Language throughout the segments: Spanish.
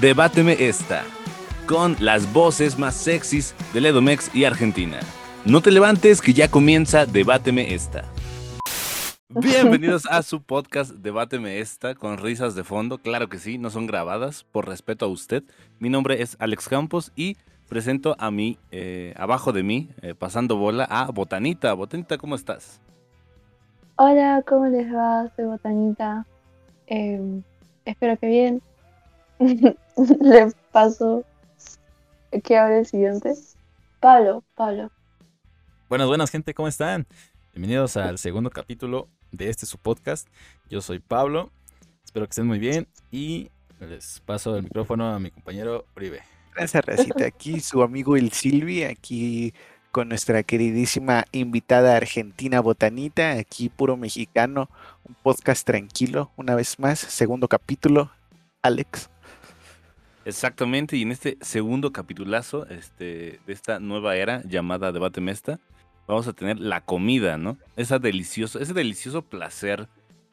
Debáteme esta, con las voces más sexys de Edomex y Argentina. No te levantes que ya comienza Debáteme esta. Bienvenidos a su podcast Debáteme esta con risas de fondo. Claro que sí, no son grabadas por respeto a usted. Mi nombre es Alex Campos y presento a mí, eh, abajo de mí, eh, pasando bola, a Botanita. Botanita, ¿cómo estás? Hola, ¿cómo les va? Soy Botanita. Em, espero que bien. Le paso que hable el siguiente. Pablo, Pablo. Buenas, buenas, gente, ¿cómo están? Bienvenidos al segundo capítulo de este su podcast. Yo soy Pablo. Espero que estén muy bien y les paso el micrófono a mi compañero Uribe. Gracias, Racita. Aquí su amigo el Silvi, aquí con nuestra queridísima invitada argentina Botanita, aquí puro mexicano, un podcast tranquilo, una vez más, segundo capítulo, Alex. Exactamente, y en este segundo capitulazo este, de esta nueva era llamada Debate Mesta, vamos a tener la comida, ¿no? Esa delicioso, ese delicioso placer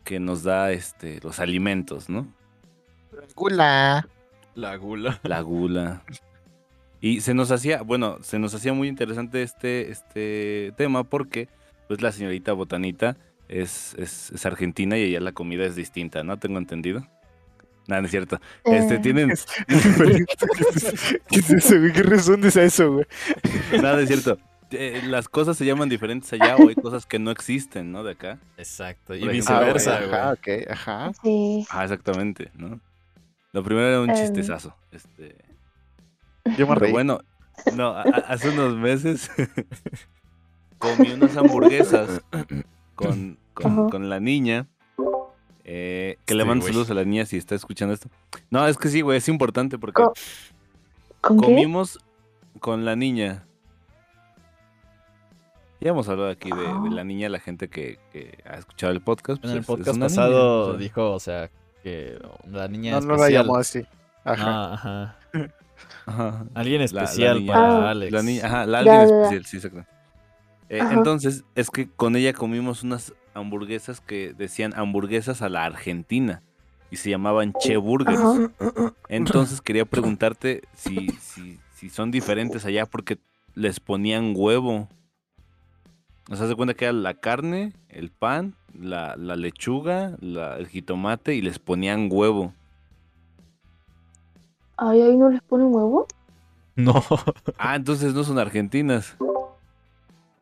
que nos da este, los alimentos, ¿no? Gula. La gula. La gula. Y se nos hacía, bueno, se nos hacía muy interesante este, este tema porque pues la señorita Botanita es, es, es argentina y allá la comida es distinta, ¿no? Tengo entendido. Nada, no es cierto. Este, Eh. tienen. ¿Qué es eso, güey? ¿Qué respondes a eso, güey? Nada, es cierto. Eh, las cosas se llaman diferentes allá o hay cosas que no existen, ¿no? De acá. Exacto. Y viceversa, Ah, güey. Ajá, ok, ajá. Sí. Ah, exactamente, ¿no? Lo primero era un Em. chistezazo. Este. Yo me Pero bueno, no, a- hace unos meses comí unas hamburguesas con, con, con la niña. Eh, que le Este mando saludos a la niña si está escuchando esto. No, es que sí, güey, es importante porque Co- ¿Con qué? comimos con la niña. Ya hemos hablado aquí de, de la niña, la gente que, que ha escuchado el podcast. En pues el es- es podcast niña, pasado o sea. dijo, o sea, que la niña No, no la llamó así. Ajá. Ah, ajá. Ajá. Alguien La- la especial niña- para Ah. Alex. La niña, ajá, la Ya, alguien ya, ya. especial, sí, exacto. Eh, entonces, es que con ella comimos unas hamburguesas que decían hamburguesas a la Argentina y se llamaban Che Burgers. Entonces quería preguntarte si, si, si son diferentes allá porque les ponían huevo. O sea, se cuenta que era la carne, el pan, la, la lechuga, la- el jitomate y les ponían huevo. Ay, ahí no les ponen huevo. No. Ah, entonces no son argentinas.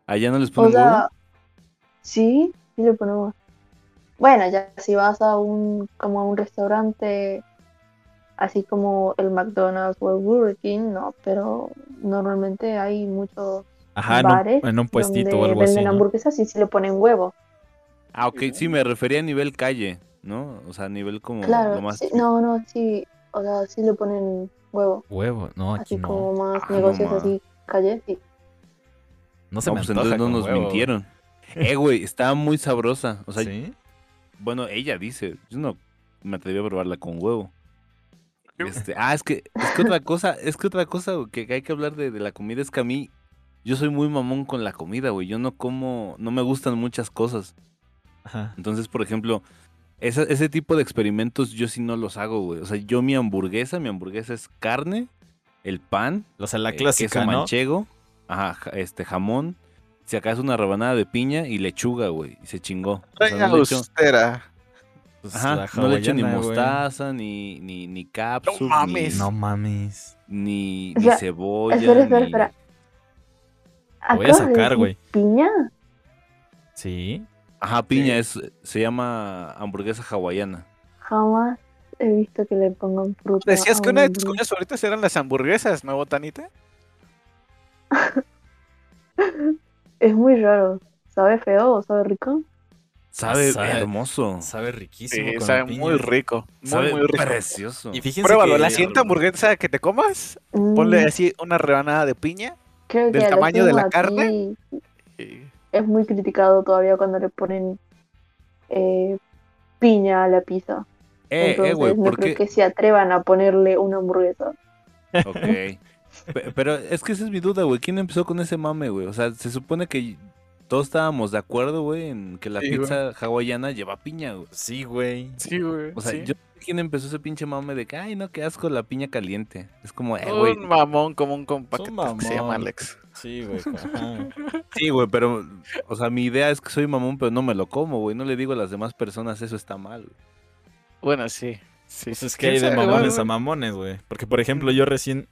Allá no les O ponen huevo. sea, sí, sí le ponemos. Bueno, ya si vas a un, como a un restaurante, así como el McDonald's o el Burger King, no, pero normalmente hay muchos Ajá, en bares un, en un puestito o algo así. venden ¿no? hamburguesas y sí le ponen huevo. Ah, ok, sí, me refería a nivel calle, ¿no? O sea, a nivel como Claro, lo más... sí, no, no, sí, o sea, sí le ponen huevo, Huevo, no, aquí así no. como más Ah, no negocios así, calle, sí. No se No, me pues antoja entonces no nos huevo. mintieron. Eh, güey, estaba muy sabrosa. O sea, ¿Sí? bueno, ella dice, yo no me atreví a probarla con huevo. Este, ah, es que, es que otra cosa, es que otra cosa güey, que hay que hablar de, de la comida es que a mí, yo soy muy mamón con la comida, güey. Yo no como, no me gustan muchas cosas. Ajá. Entonces, por ejemplo, esa- ese tipo de experimentos yo sí no los hago, güey. O sea, yo mi hamburguesa, mi hamburguesa es carne, el pan, O sea, la eh, clásica, queso ¿no? manchego, ajá, este jamón, si acaso una rebanada de piña y lechuga, güey, y se chingó. O sea, no le echo, austera. Pues ajá, no le echo ni mostaza, ni ni ni capsup, mames. ni, No mames. ni, O ni sea, cebolla, espera, espera, ni- espera. Voy a ¿Acabas de sacar, güey. ¿Piña? Sí. Ajá, piña es se llama hamburguesa hawaiana. Jamás he visto que le pongan fruta. Decías que una de tus comidas favoritas eran las hamburguesas, ¿no, Botanita? Es muy raro. ¿Sabe feo o sabe rico? Sabe, Sabe- hermoso. Sabe riquísimo. Sí, con sabe muy rico. Muy, Sabe muy rico. precioso. Y fíjense Pruébalo, que... la siguiente hamburguesa que te comas, Mm, ponle así una rebanada de piña. creo del tamaño de la carne. y- Es muy criticado todavía cuando le ponen eh, piña a la pizza. Eh, Entonces eh, no ¿por creo que se atrevan a ponerle una hamburguesa. Ok. Pe- Pero es que esa es mi duda, güey. ¿Quién empezó con ese mame, güey? O sea, se supone que todos estábamos de acuerdo, güey, en que la Sí, güey. pizza hawaiana lleva piña, güey. Sí, güey. Sí, güey. O sea, sí. yo quién empezó ese pinche mame de que, ay, no, qué asco la piña caliente. Es como, eh, güey. Un mamón como un compa que, se llama. Alex. Sí, güey. ajá. Sí, güey, pero, o sea, mi idea es que soy mamón, pero no me lo como, güey. No le digo a las demás personas, eso está mal, güey. Bueno, sí. sí. Pues es que ¿Quién hay de sabe, mamones a mamones, güey. Porque, por ejemplo, yo recién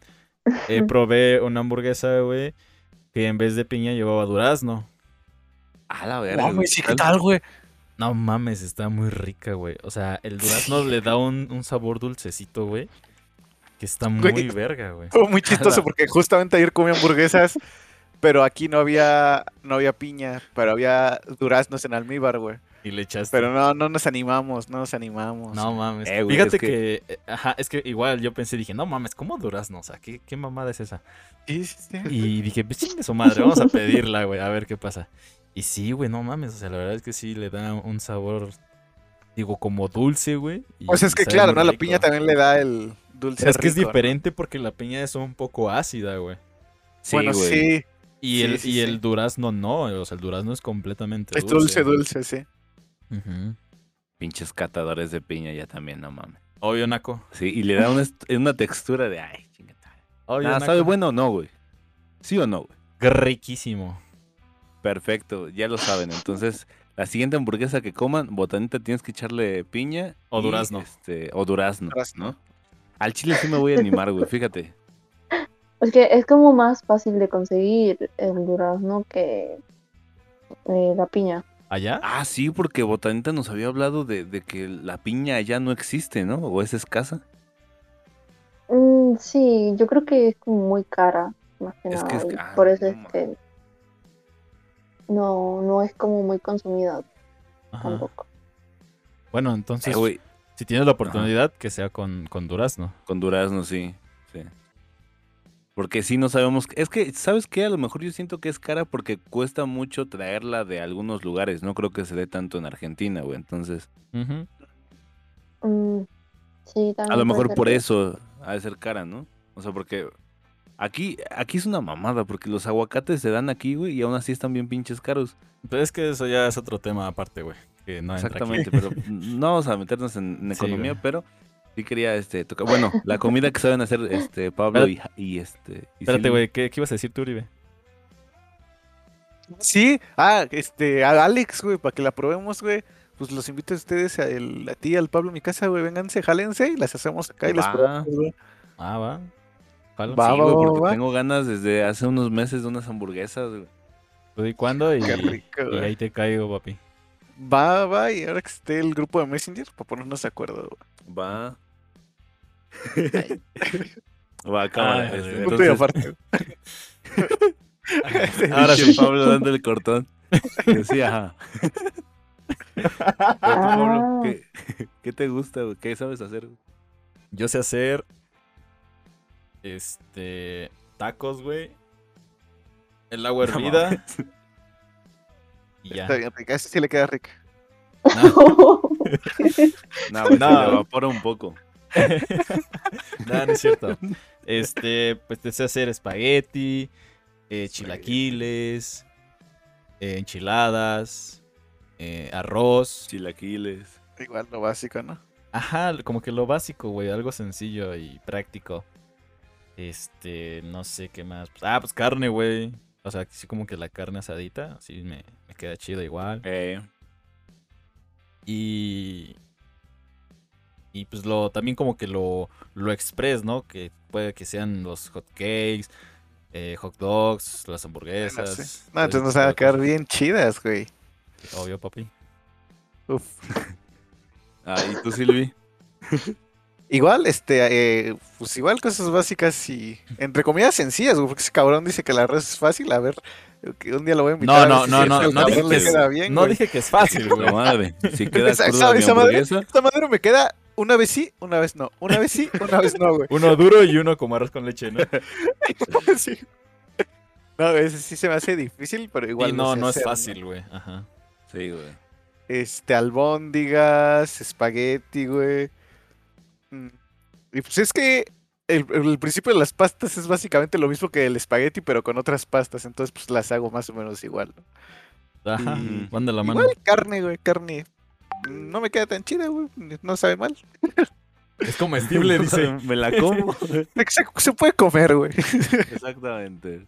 eh, probé una hamburguesa, güey, que en vez de piña llevaba durazno. A la verga. Mames, güey, sí, ¿qué ¿qué tal, güey? No mames, está muy rica, güey. O sea, el durazno le da un, un sabor dulcecito, güey. Que está muy Güey. verga, güey. Fue muy chistoso porque justamente ayer comí hamburguesas, pero aquí no había, no había piña, pero había duraznos en almíbar, güey. Y le echaste. Pero no, no nos animamos, no nos animamos. No mames. Eh, güey, Fíjate es que... eh, Ajá, es que igual yo pensé, dije, no mames, ¿cómo durazno? O sea, ¿qué, qué mamada es esa? Sí, sí, sí. Y dije, pues chingue su madre, vamos a pedirla, güey, a ver qué pasa. Y sí, güey, no mames, o sea, la verdad es que sí le da un sabor, digo, como dulce, güey. O sea, es que claro, ¿no? La piña también le da el dulce Es que es diferente porque la piña es un poco ácida, güey. Sí, bueno, güey. sí, Y, Sí, el, sí, y sí. el durazno no, o sea, el durazno es completamente es dulce, dulce. dulce, sí. Pinches catadores de piña ya también, no mames. Obvio, Naco. Sí, y le da una, una textura de, ay, chingada. Obvio, Ah. ¿Sabe bueno o no, güey? ¿Sí o no, güey? Riquísimo. Perfecto, ya lo saben. Entonces, la siguiente hamburguesa que coman, botanita, tienes que echarle piña. O y, durazno. Este, o durazno, Durazno. ¿no? Al chile sí me voy a animar, güey, fíjate. Es que es como más fácil de conseguir el durazno que eh, la piña. ¿Allá? Ah, sí, porque botanita nos había hablado de, de que la piña ya no existe, ¿no? O es escasa. Mm, sí, yo creo que es como muy cara, más que Es nada. que es ca- por ah, eso no es que no, no es como muy consumida Ajá. tampoco. Bueno, Eh, entonces, güey, si tienes la oportunidad, que sea con, con durazno. con durazno, sí, Porque sí no sabemos. Es que, ¿sabes qué? A lo mejor yo siento que es cara porque cuesta mucho traerla de algunos lugares. No creo que se dé tanto en Argentina, güey. Entonces, Ujú. Mm, sí, a lo mejor por que- eso ha de ser cara, ¿no? O sea, porque aquí, aquí es una mamada, porque los aguacates se dan aquí, güey, y aún así están bien pinches caros. Pero es que eso ya es otro tema aparte, güey. Que no entra aquí. Exactamente, pero no vamos a meternos en, economía, pero sí quería este tocar. Bueno, la comida que saben hacer este Pablo y, y este. y Espérate, güey, ¿qué, ¿qué ibas a decir tú, Uribe? Sí, ah, este, a Alex, güey, para que la probemos, güey. Pues los invito a ustedes, a, el- a ti, al Pablo, a mi casa, güey. Vénganse, jálense y las hacemos acá y las Va. probamos, güey. Ah, va. Jalo. Va, Sí, va, güey, porque va. tengo ganas desde hace unos meses de unas hamburguesas, güey. Tú di cuándo y, Qué rico, y güey. ahí te caigo, papi. Va, va, y ahora que esté el grupo de Messenger, para ponernos de acuerdo, güey. Va. Va, cámara. Ah, entonces, aparte. ahora sí, Pablo dando el cortón. Sí, ajá. Pablo, Ah. ¿qué, qué te gusta, güey? ¿Qué sabes hacer? güey? Yo sé hacer. Este. Tacos, güey. El agua hervida. Y ya. Está bien rica, ese sí le queda rica. No, güey, No. se le evapora un poco. No, no es cierto. Este, pues te sé hacer espagueti, eh, chilaquiles, eh, enchiladas, eh, arroz. Chilaquiles. Igual lo básico, ¿no? Ajá, como que lo básico, güey, algo sencillo y práctico. Este, no sé qué más. Ah, pues carne, güey. O sea, sí como que la carne asadita, así me, me queda chido igual. Eh, Y. Y pues lo también como que lo, lo express, ¿no? Que puede que sean los hot cakes, eh, hot dogs, las Bueno, hamburguesas. No, entonces nos van a quedar cosas. bien chidas, güey. Obvio, papi. Uf. ah, ¿y tú, Silvi? Igual, este, eh, pues igual cosas básicas y entre comillas sencillas, güey, porque ese cabrón dice que la arroz es fácil, a ver, que un día lo voy a invitar. No, a no, ver si no, no, no al dije que es- bien, No dije que es fácil, güey. La madre. Si queda Esa- cruda esa- madre- hamburguesa. Esta madre me queda una vez sí, una vez no, una vez sí, una vez no, güey. Uno duro y uno como arroz con leche, ¿no? Sí. No, ese sí se me hace difícil, pero igual y no, sé no es hacer, fácil, güey. Ajá. Sí, güey. Este, albóndigas, espagueti, güey. Mm. Y pues es que el, el principio de las pastas es básicamente lo mismo que el espagueti, pero con otras pastas, entonces pues las hago más o menos igual. ¿no? Ajá, Y- van de la mano. Igual carne, güey, carne. No me queda tan chida, güey. No sabe mal. Es comestible, dice. Me la como. Se puede comer, güey. Exactamente.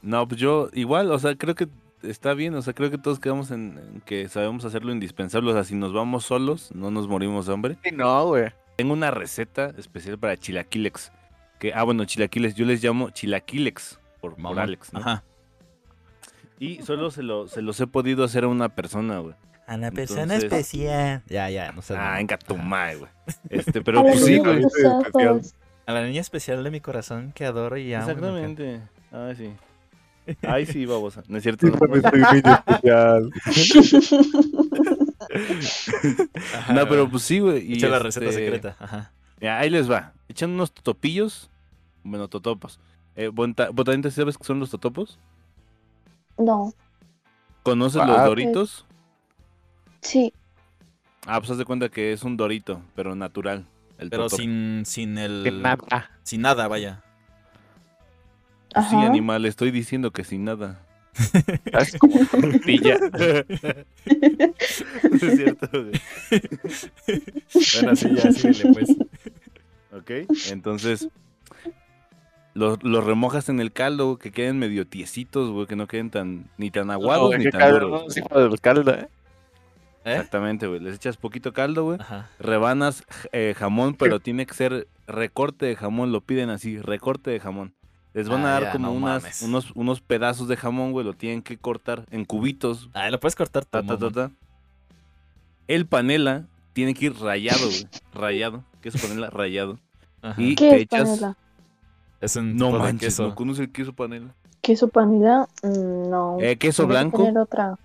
No, pues yo igual, o sea, creo que está bien, o sea, creo que todos quedamos en, en que sabemos hacer lo indispensable, o sea, si nos vamos solos, no nos morimos de hambre. Sí, No, güey. Tengo una receta especial para chilaquilex, que, ah, bueno, chilaquiles, yo les llamo chilaquilex, por, por. Alex, ¿no? Ajá. Y solo se, lo, se los he podido hacer a una persona, güey. A la persona Entonces- especial. Ya, ya, no sé. Ah, venga tu madre, güey. Este, pero pues sí, güey. A la niña especial de mi corazón que adoro y amo. Exactamente. Ay, sí. Ay, sí, babosa. No es cierto. no. especial. Ajá, No, pero pues sí, güey. y Echa la receta este, secreta. Ajá. Mira, ahí les va. Echan unos totopillos. Bueno, totopos. Eh, Botanita, ¿sabes qué son los totopos? No, ¿Conoces Ah, los doritos? sí, Ah, pues haz de cuenta que es un dorito, pero natural. El Pero totopo. sin, sin el. Que nada. Sin nada, vaya. Sí, ajá. animal, estoy diciendo que sin nada. Es como tortilla. No es cierto, güey. Bueno, sí, ya, síguele, pues. Ok, entonces los, los remojas en el caldo, güey, que queden medio tiesitos, güey, que no queden tan ni tan aguados No, ni tan cabrón, duros. hijo del caldo, ¿eh? ¿Eh? Exactamente, güey. Les echas poquito caldo, güey. Ajá. Rebanas eh, jamón, pero tiene que ser recorte de jamón, lo piden así, recorte de jamón. Les van Ah, a dar ya, como no unas, unos, unos pedazos de jamón, güey, lo tienen que cortar en cubitos. Ah, lo puedes cortar ta, todo. ta, ta, ta. El panela tiene que ir rayado, güey. Rayado. Queso panela rayado. Ajá. Y ¿Qué te es echas. panela? Es un No tipo de manches, queso. ¿no conoces el queso panela? ¿Queso panela? Mm, No. Eh, queso blanco. tener otra.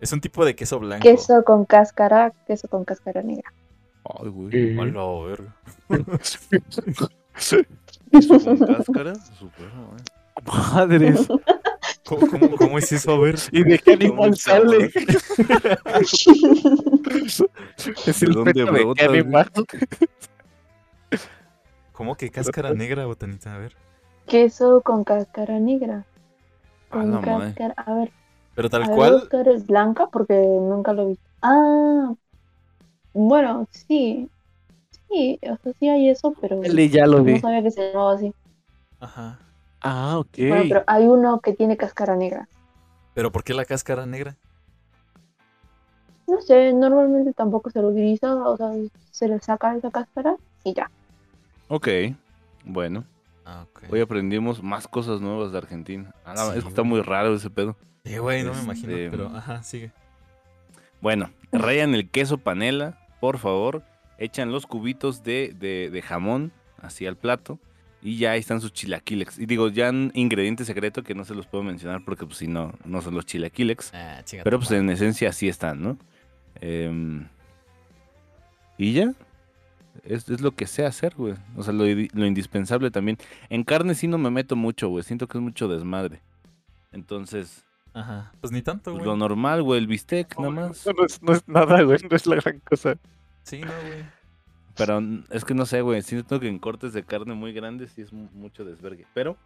Es un tipo de queso blanco. Queso con cáscara, queso con cáscara negra. Ay, güey. Hola, verga. Con cáscara. Super. Madres. ¿Cómo, cómo, cómo es eso? A ver. ¿Y de qué ¿Cómo animal sale? es ¿De el dónde feto de qué animal. ¿Cómo que cáscara negra, botanita? A ver. queso con cáscara negra. A Con la madre. cáscara. A ver, Pero a tal ver, a cual. buscar el blanca porque nunca lo he visto. Ah, bueno, sí. Sí, o sea, sí hay eso, pero ya lo no vi. sabía que se llamaba así. Ajá. Ah, ok. Bueno, pero hay uno que tiene cáscara negra. ¿Pero por qué la cáscara negra? No sé, normalmente tampoco se lo utiliza, o sea, se le saca esa cáscara y ya. Ok, bueno. Ah. Hoy aprendimos más cosas nuevas de Argentina. Ah, Sí, es que está muy raro ese pedo. Sí, güey, no me imagino. Este, Pero, ajá, sigue. Bueno, rayan el queso panela, por favor. Echan los cubitos de, de- de jamón así al plato. Y ya ahí están sus chilaquiles. Y digo, ya un ingrediente secreto que no se los puedo mencionar porque pues si no, no son los chilaquiles. Ah, Pero pues en esencia así están, ¿no? Em, y ya. Es, es lo que sé hacer, güey. O sea, lo, indispensable también. En carne sí no me meto mucho, güey. Siento que es mucho desmadre. Entonces, Ajá. Pues ni tanto, pues, güey. lo normal, güey, el bistec nada más. No es, no es nada, güey. No es la gran cosa. Sí, no, güey. Pero n- es que no sé, güey. Siento que en cortes de carne muy grandes sí es mu- mucho desvergue. Pero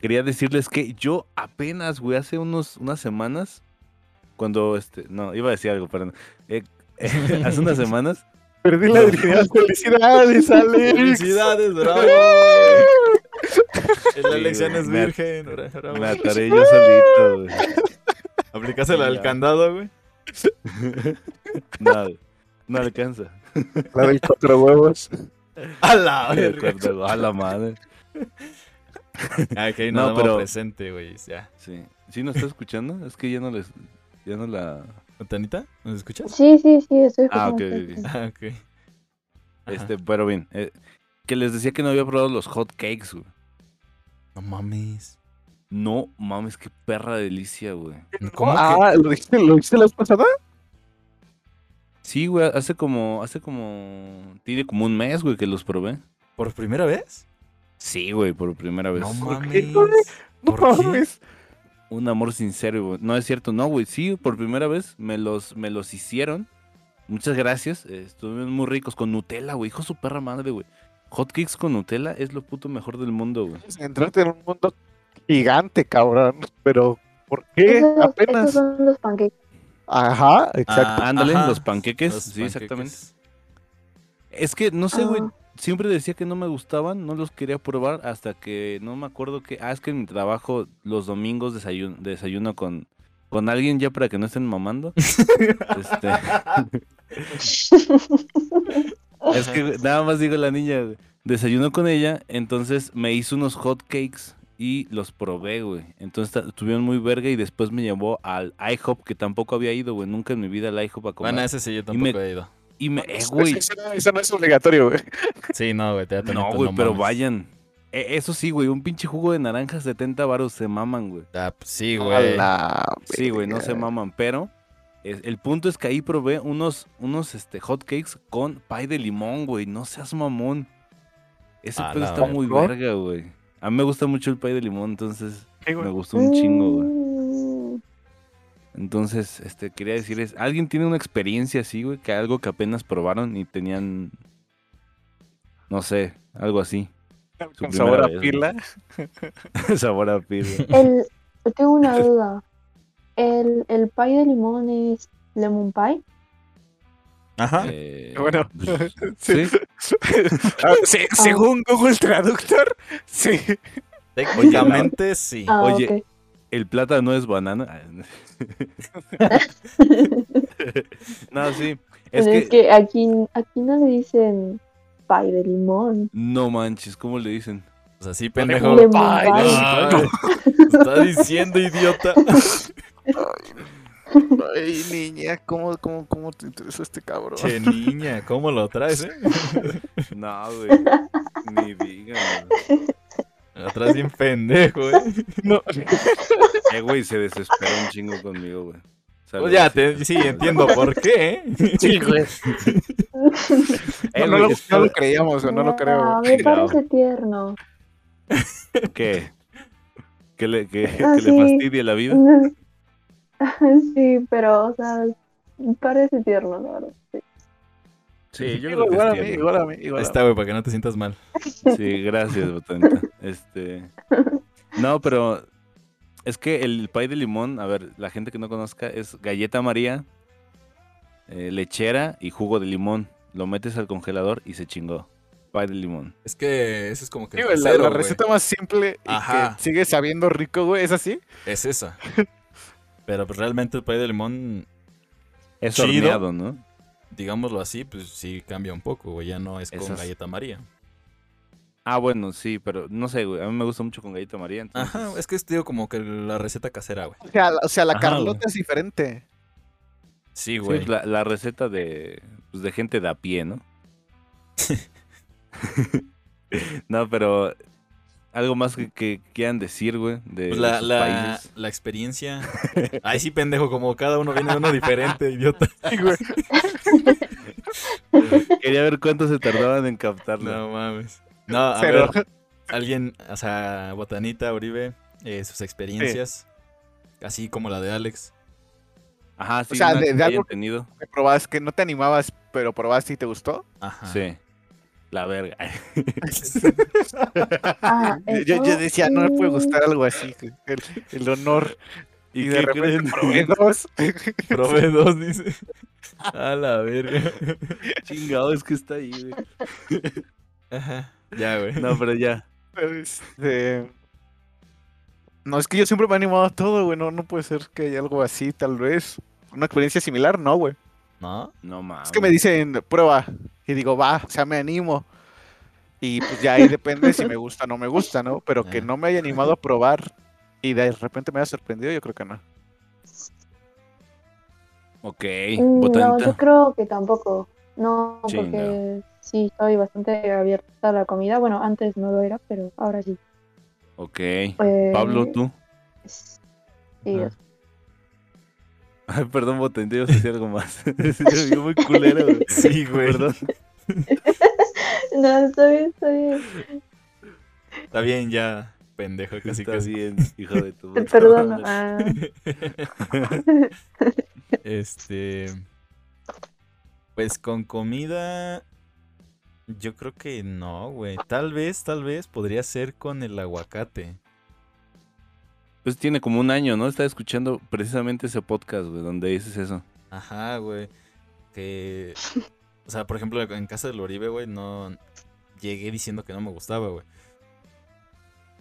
quería decirles que yo apenas, güey, hace unos, unas semanas, cuando este. No, iba a decir algo, perdón. Eh, hace unas semanas Perdí la No. virginidad. ¡Felicidades, Alex! ¡Felicidades, bravo! La Sí, elección güey, es virgen. bra- bravo. me ataré yo solito, güey. Aplicásela Sí, al ya. candado, güey. No, no alcanza. La cuatro huevos. A la verga. A la madre. Ah, ok, No, no, pero- presente, güey. Ya. Sí. ¿Sí nos está escuchando? Es que ya no les. Ya no la. ¿Botanita? ¿Nos escuchas? Sí, sí, sí, estoy Ah, ok, escuchando. ok, ok. Ah, ok. Ajá. Este, pero bien. eh, que les decía que no había probado los hot cakes, güey. No mames. No mames, qué perra delicia, güey. ¿Cómo que? ah, ¿lo dijiste, ¿lo dijiste la vez pasada? Sí, güey, hace como. Hace como. Tiene como un mes, güey, que los probé. ¿Por primera vez? Sí, güey, por primera vez. No ¿Por qué, mames. No mames. Un amor sincero, güey. No es cierto, no, güey. Sí, por primera vez me los, me los hicieron. Muchas gracias. estuvieron muy ricos con Nutella, güey. Hijo de su perra madre, güey. Hotcakes con Nutella es lo puto mejor del mundo, güey. Entrarte en un mundo gigante, cabrón. Pero ¿Por qué? Apenas. son los pancakes. Ajá, exacto. Ah, Ándale, ajá, los panqueques, los sí, exactamente. Es que no sé, güey. Ah. Siempre decía que no me gustaban, no los quería probar hasta que no me acuerdo que. Ah, es que en mi trabajo los domingos desayuno, desayuno con, con alguien ya para que no estén mamando. Este, es que nada más digo la niña, desayuno con ella, entonces me hizo unos hot cakes y los probé, güey. Entonces estuvieron muy verga y después me llevó al IHOP que tampoco había ido, güey. Nunca en mi vida al IHOP a comer. Bueno, ese sí yo Y me- tampoco he ido. y me, eh, Eso, güey, eso no, eso no es obligatorio, güey. Sí, no, güey, te No, güey, pero mames. vayan. E- Eso sí, güey, un pinche jugo de naranja 70 varos se maman, güey. Ah, pues sí, güey. Sí, güey, no se maman, pero es- el punto es que ahí probé unos unos este hotcakes con pie de limón, güey, no seas mamón. Ese pedo está muy verga, güey. A mí me gusta mucho el pie de limón, entonces Sí, me gustó un chingo, güey. Mm, Entonces, este quería decirles, ¿alguien tiene una experiencia así, güey, que algo que apenas probaron y tenían no sé, algo así, Con sabor a vez, pila. sabor a pila. El, yo tengo una duda. ¿El, el pie de limón es lemon pie? Ajá. Eh, Bueno, pues, sí. sí. Ah, se- según Google Traductor, sí. Técnicamente sí. Ah, Oye, ok. El plátano es banana. no, sí. Es Pero que, es que aquí, aquí no le dicen pie de limón. no manches, ¿cómo le dicen? O sea, sí, pendejo. Pie. Ay, está diciendo, idiota. Ay, niña, ¿cómo, cómo, cómo te interesa este cabrón? Che, niña, ¿cómo lo traes, eh? No, güey. Ni digan. güey. Lo traes bien pendejo, eh. No. Eh, güey, se desesperó un chingo conmigo, güey. Pues ya, te, sí, entiendo por qué, eh. Sí, güey. Eh, no, lo, no lo creíamos, o no lo creo. Ah, me No. parece tierno. ¿Qué? ¿Que le, que, Ah, que le fastidie la vida? Sí, pero, o sea, parece tierno, la verdad. sí. Sí, yo Igual, creo que igual a es mí, igual a mí, igual a está, güey, para que no te sientas mal. Sí, gracias, botanita. Este. No, pero es que el pay de limón, a ver, la gente que no conozca, es galleta María, eh, lechera y jugo de limón. Lo metes al congelador y se chingó. Pay de limón. Es que ese es como que Sí, la, receta más simple y Ajá. que sigue sabiendo rico, güey, ¿es así? Es esa. Pero pues realmente el pay de limón, Es Chido. horneado, ¿no? digámoslo así, pues sí cambia un poco, güey. Ya no es con Esas- galleta María. Ah, bueno, sí, pero no sé, güey. A mí me gusta mucho con galleta María. entonces- Ajá, es que es digo como que la receta casera, güey. O sea, la, o sea, la Ajá, Carlota güey. es diferente. Sí, Sí, güey. la, la receta de, pues, de gente de a pie, ¿no? no, pero algo más que, que quieran decir, güey, de, Pues de la, sus la, países. la experiencia. Ay, sí, pendejo, como cada uno viene de uno diferente, idiota. Sí, güey. Quería ver cuánto se tardaban en captarlo. No mames. No, a Pero, ver, alguien, o sea, Botanita, Uribe, eh, sus experiencias, así como la de Alex. Ajá, sí, O sea, de- que de algo- tenido. que probaste, que no te animabas, pero probaste y te gustó. Ajá. Sí. La verga. Ah, Yo, yo decía, no me puede gustar algo así, el, el honor. Y, ¿Y, de repente creen? probé dos. Probé dos, dice. A la verga. Chingado, es que está ahí, güey. Ajá. Ya, güey. No, pero ya. Este, No, es que yo siempre me he animado a todo, güey. No, no puede ser que haya algo así, tal vez. Una experiencia similar, no, güey. ¿No? No mames. Es que me dicen, prueba. Y digo, va, o sea, me animo. Y pues ya ahí depende si me gusta o no me gusta, ¿no? Pero que no me haya animado a probar y de repente me haya sorprendido, yo creo que no. Ok, mm, No, yo creo que tampoco. No, Sí, porque sí, estoy bastante abierta a la comida. Bueno, antes no lo era, pero ahora sí. Ok. Eh, Pablo, tú. Sí, Ah. Ay, perdón, botanita, yo decir algo más. Se vio muy culero, güey. Sí, güey. Perdón. No, está bien, está bien. Está bien, ya, pendejo, casi Está casi. bien, hijo de tu Te perdono. Ah, Este. Pues con comida. Yo creo que no, güey. Tal vez, tal vez podría ser con el aguacate. Pues tiene como un año, ¿no? Estaba escuchando precisamente ese podcast, güey, donde dices eso. Ajá, güey. Que. O sea, por ejemplo, en casa del Oribe, güey, no. Llegué diciendo que no me gustaba, güey.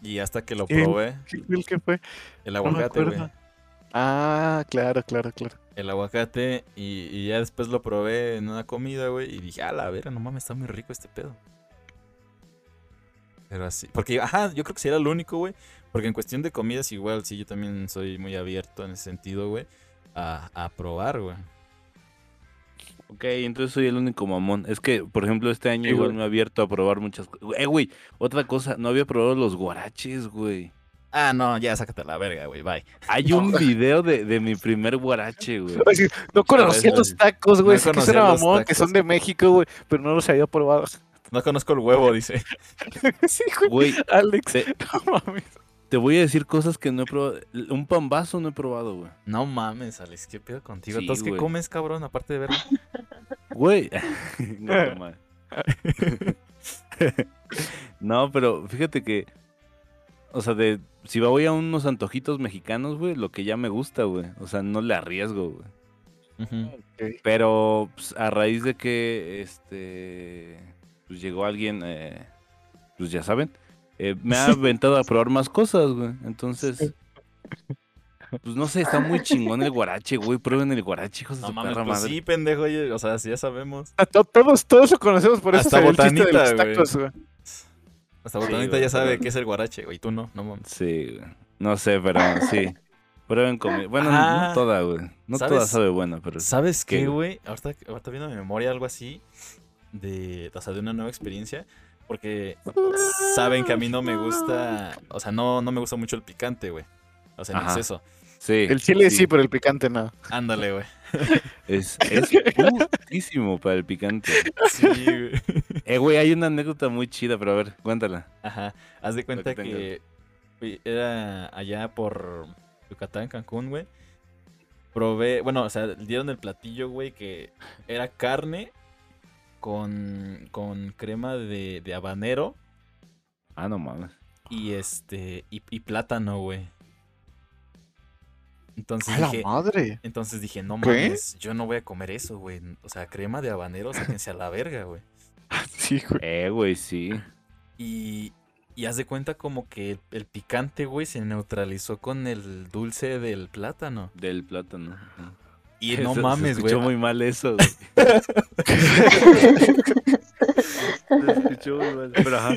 Y hasta que lo probé, ¿Qué fue el que fue? el aguacate, güey. Ah, claro, claro, claro. El aguacate. Y, y ya después lo probé en una comida, güey. Y dije, a la vera, no mames, está muy rico este pedo. Pero así. Porque, ajá, yo creo que sí era el único, güey. Porque en cuestión de comidas, igual, sí, yo también soy muy abierto en ese sentido, güey. A, a probar, güey. Ok, entonces soy el único mamón. Es que, por ejemplo, este año Sí, igual me he abierto a probar muchas cosas. Eh, güey, otra cosa, no había probado los guaraches, güey. Ah, no, ya sácate a la verga, güey, bye. Hay un video de, de mi primer guarache, güey. No conocía Cabeza, los tacos, güey. No que son de México, güey, pero no los había probado. No conozco el huevo, dice. sí, güey. Güey, Alex, te, no mames. Te voy a decir cosas que no he probado. Un pambazo no he probado, güey. No mames, Alex, ¿qué pedo contigo? Sí, Entonces, ¿qué comes, cabrón? Aparte de verlo. Güey. no, mal. no, pero fíjate que. O sea, de si voy a unos antojitos mexicanos, güey, lo que ya me gusta, güey. O sea, no le arriesgo, güey. Pero pues, a raíz de que este pues llegó alguien, eh, pues ya saben, eh, me ha aventado a probar más cosas, güey. Entonces, pues no sé, está muy chingón el guarache, güey. Prueben el guarache, hijos de No su mames, perra pues madre. sí, pendejo, oye, o sea, sí ya sabemos. A to- Todos, todos lo conocemos, por eso Hasta salió el chiste de botanita, los güey. tacos, güey. Hasta Sí, Botanita güey, ya sabe qué es el guarache, güey. Tú no, no mames. Sí, güey. No sé, pero sí. Prueben comida. Bueno, Ah, no toda, güey. No ¿sabes? toda sabe buena, pero. ¿Sabes ¿Qué, güey? Ahorita, ahorita viendo mi memoria algo así de, o sea, de una nueva experiencia. Porque saben que a mí no me gusta, o sea, no, no me gusta mucho el picante, güey. O sea, en Ajá. exceso. Sí. El chile sí, pero el picante no. Ándale, güey. Es, es putísimo para el picante. Sí, güey. Eh, güey, hay una anécdota muy chida, pero a ver, cuéntala. Ajá. Haz de cuenta que que güey, era allá por Yucatán, Cancún, güey. Probé, bueno, o sea, dieron el platillo, güey, que era carne con, con crema de, de habanero Ah, no mames. y este y, y plátano, güey. Entonces ¡A la dije, madre! entonces dije, no ¿Qué? mames, yo no voy a comer eso, güey. O sea, crema de habanero, sáquense a la verga, güey. Sí, güey. Eh, güey, sí. Y, y haz de cuenta como que el, el picante, güey, se neutralizó con el dulce del plátano. Del plátano. Ujú. Y Eso- no se mames, güey. escuchó muy mal eso, güey. Se escuchó muy mal. Pero ajá.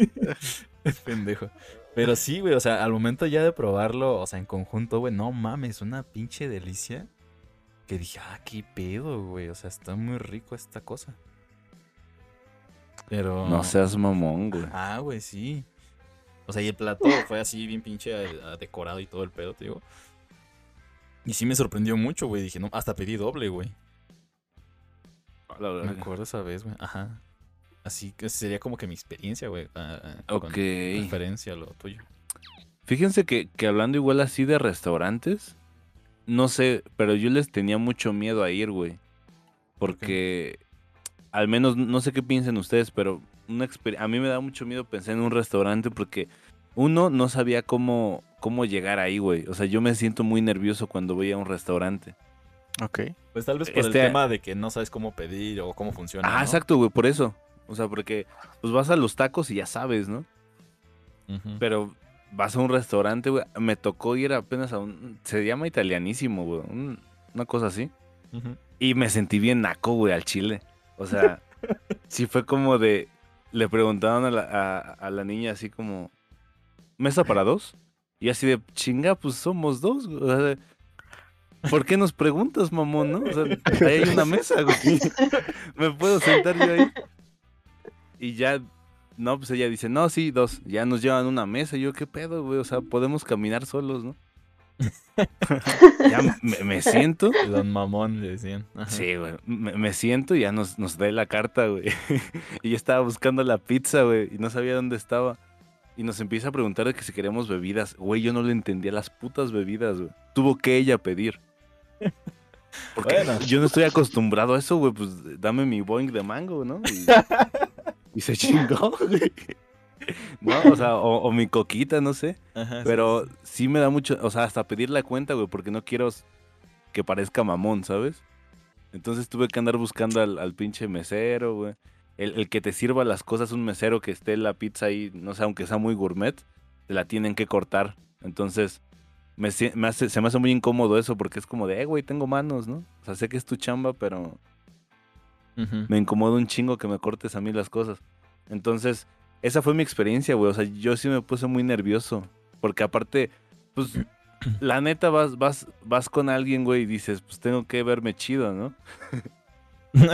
Pendejo. Pero sí, güey, o sea, al momento ya de probarlo, o sea, en conjunto, güey, no mames, una pinche delicia. Que dije, ah, qué pedo, güey. O sea, está muy rico esta cosa. Pero. No seas mamón, güey. Ah, güey, sí. O sea, y el plato fue así bien pinche eh, decorado y todo el pedo, te digo. Y sí me sorprendió mucho, güey. Dije, no, hasta pedí doble, güey. Me acuerdo esa vez, güey. Ajá. Así que sería como que mi experiencia, güey. Ok. referencia a lo tuyo. Fíjense que, que hablando igual así de restaurantes, no sé, pero yo les tenía mucho miedo a ir, güey. Porque, al menos, no sé qué piensen ustedes, pero una a mí me da mucho miedo pensar en un restaurante porque uno no sabía cómo, cómo llegar ahí, güey. O sea, yo me siento muy nervioso cuando voy a un restaurante. Ok. Pues tal vez por Este- el tema de que no sabes cómo pedir o cómo funciona. Ah, ¿no? exacto, güey, por eso. O sea, porque pues vas a los tacos y ya sabes, ¿no? Pero vas a un restaurante, güey. Me tocó ir apenas a un... Se llama italianísimo, güey. un- una cosa así. Y me sentí bien naco, güey, al chile. O sea, sí fue como de... Le preguntaban a la, a, a la niña así como... ¿Mesa para dos? Y así de, chinga, pues somos dos, güey. O sea, ¿Por qué nos preguntas, mamón, no? O sea, ahí hay una mesa, güey. ¿Me puedo sentar yo ahí? Y ya... No, pues ella dice, no, sí, dos. Ya nos llevan una mesa. Y yo, ¿qué pedo, güey? O sea, podemos caminar solos, ¿no? ya me, me siento Don Mamón le decían. Ajá. Sí, güey. Me, me siento y ya nos, nos da la carta, güey. y yo estaba buscando la pizza, güey, y no sabía dónde estaba. Y nos empieza a preguntar de que si queremos bebidas. Güey, yo no le entendía las putas bebidas, güey. Tuvo que ella pedir. Porque Bueno. yo no estoy acostumbrado a eso, güey. Pues dame mi Boeing de mango, ¿no? Y, y se chingó, güey. No, o sea, o, o mi coquita, no sé. Ajá, Pero sí. sí me da mucho, o sea, hasta pedir la cuenta, güey, porque no quiero que parezca mamón, ¿sabes? Entonces tuve que andar buscando al, al pinche mesero, güey. El, el que te sirva las cosas, un mesero que esté la pizza ahí, no sé, aunque sea muy gourmet, te la tienen que cortar. Entonces, me, sie- me hace, se me hace muy incómodo eso, porque es como de, eh, güey, tengo manos, ¿no? O sea, sé que es tu chamba, pero me incomoda un chingo que me cortes a mí las cosas. Entonces, esa fue mi experiencia, güey. O sea, yo sí me puse muy nervioso. Porque aparte, pues, la neta vas, vas, vas con alguien, güey, y dices, pues tengo que verme chido, ¿no?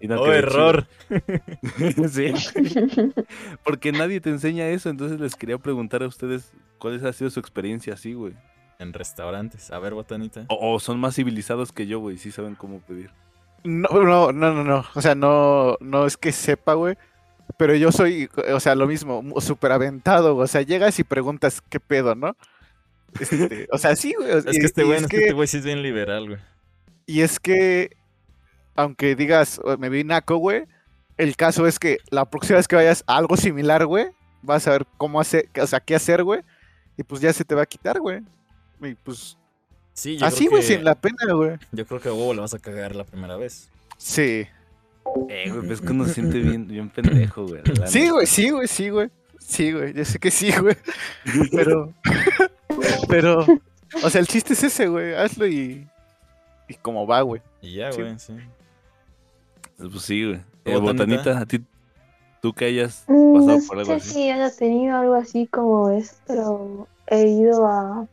Y no oh, error. sí. Porque nadie te enseña eso. Entonces les quería preguntar a ustedes cuál ha sido su experiencia así, güey. En restaurantes. A ver, botanita. O, o son más civilizados que yo, güey, sí saben cómo pedir. No, no, no, no, no. O sea, no, no es que sepa, güey. Pero yo soy, o sea, lo mismo, súper aventado, güey. O sea, llegas y preguntas qué pedo, ¿no? Este, o sea, sí, güey. Es y- que este güey, es que- este güey sí es bien liberal, güey. Y es que, aunque digas, "Oh, me vi naco, güey, el caso es que la próxima vez que vayas a algo similar, güey, vas a ver cómo hacer, o sea, qué hacer, güey, y pues ya se te va a quitar, güey. Y pues, Sí, yo así, güey, sin la pena, güey. Yo creo que a huevo le vas a cagar la primera vez. Sí. Eh, güey, pues que uno se siente bien, bien pendejo, güey. la Sí, güey, sí, güey, sí, güey. Sí, güey, yo sé que sí, güey. Pero, pero, o sea, el chiste es ese, güey, hazlo y, y como va, güey. Y ya, Sí. güey, sí. Pues sí, güey. ¿Tú, Eh, Botanita? A ti, tú que hayas Mm, pasado No por algo sé así. si haya tenido algo así como es, pero he ido a,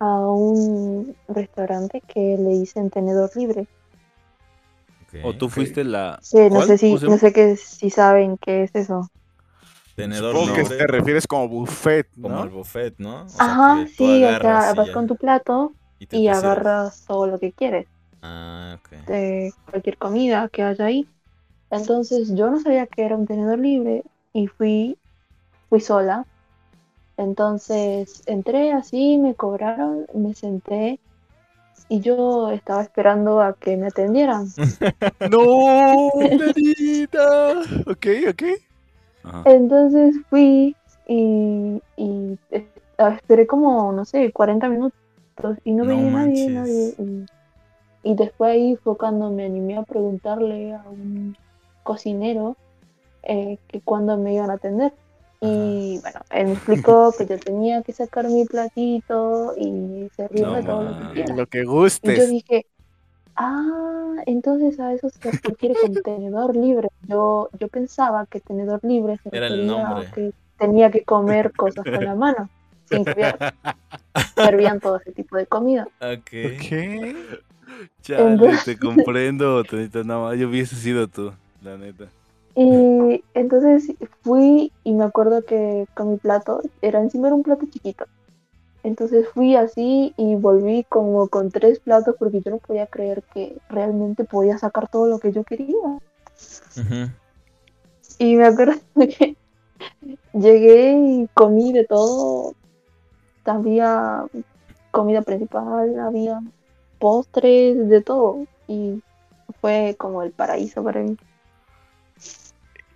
a un restaurante que le dicen tenedor libre. O tú fuiste la. Sí, no ¿Cuál? sé si, ¿Cómo se no sé qué, si saben qué es eso. Tenedor Supongo que libre, te refieres como buffet, como ¿no? al buffet, ¿no? O sea, Ajá, que sí, o sea, vas ya, con tu plato y agarras todo lo que quieres, Ah, de cualquier comida que haya ahí. Entonces yo no sabía que era un tenedor libre y fui, fui sola. Entonces entré así, me cobraron, me senté y yo estaba esperando a que me atendieran. No, Clarita. Ok, ok. Ajá. Entonces fui y, y es- esperé como, no sé, 40 minutos y no No venía nadie, nadie. Y, y después ahí fue cuando me animé a preguntarle a un cocinero eh, que cuándo me iban a atender. Y bueno, él me explicó que yo tenía que sacar mi platito y servirme No todo lo que quiera. Lo que Y yo gustes. dije, ah, entonces a eso se refiere con tenedor libre. Yo, yo pensaba que tenedor libre se Era el nombre. que tenía que comer cosas con la mano, sin que servían todo ese tipo de comida. Ok. Ok. Chale, Entonces- te comprendo, Botanita. No, yo hubiese sido tú, la neta. Y entonces fui y me acuerdo que con mi plato, era encima era un plato chiquito. Entonces fui así y volví como con tres platos porque yo no podía creer que realmente podía sacar todo lo que yo quería. Y me acuerdo que llegué y comí de todo. Había comida principal, había postres, de todo. Y fue como el paraíso para mí.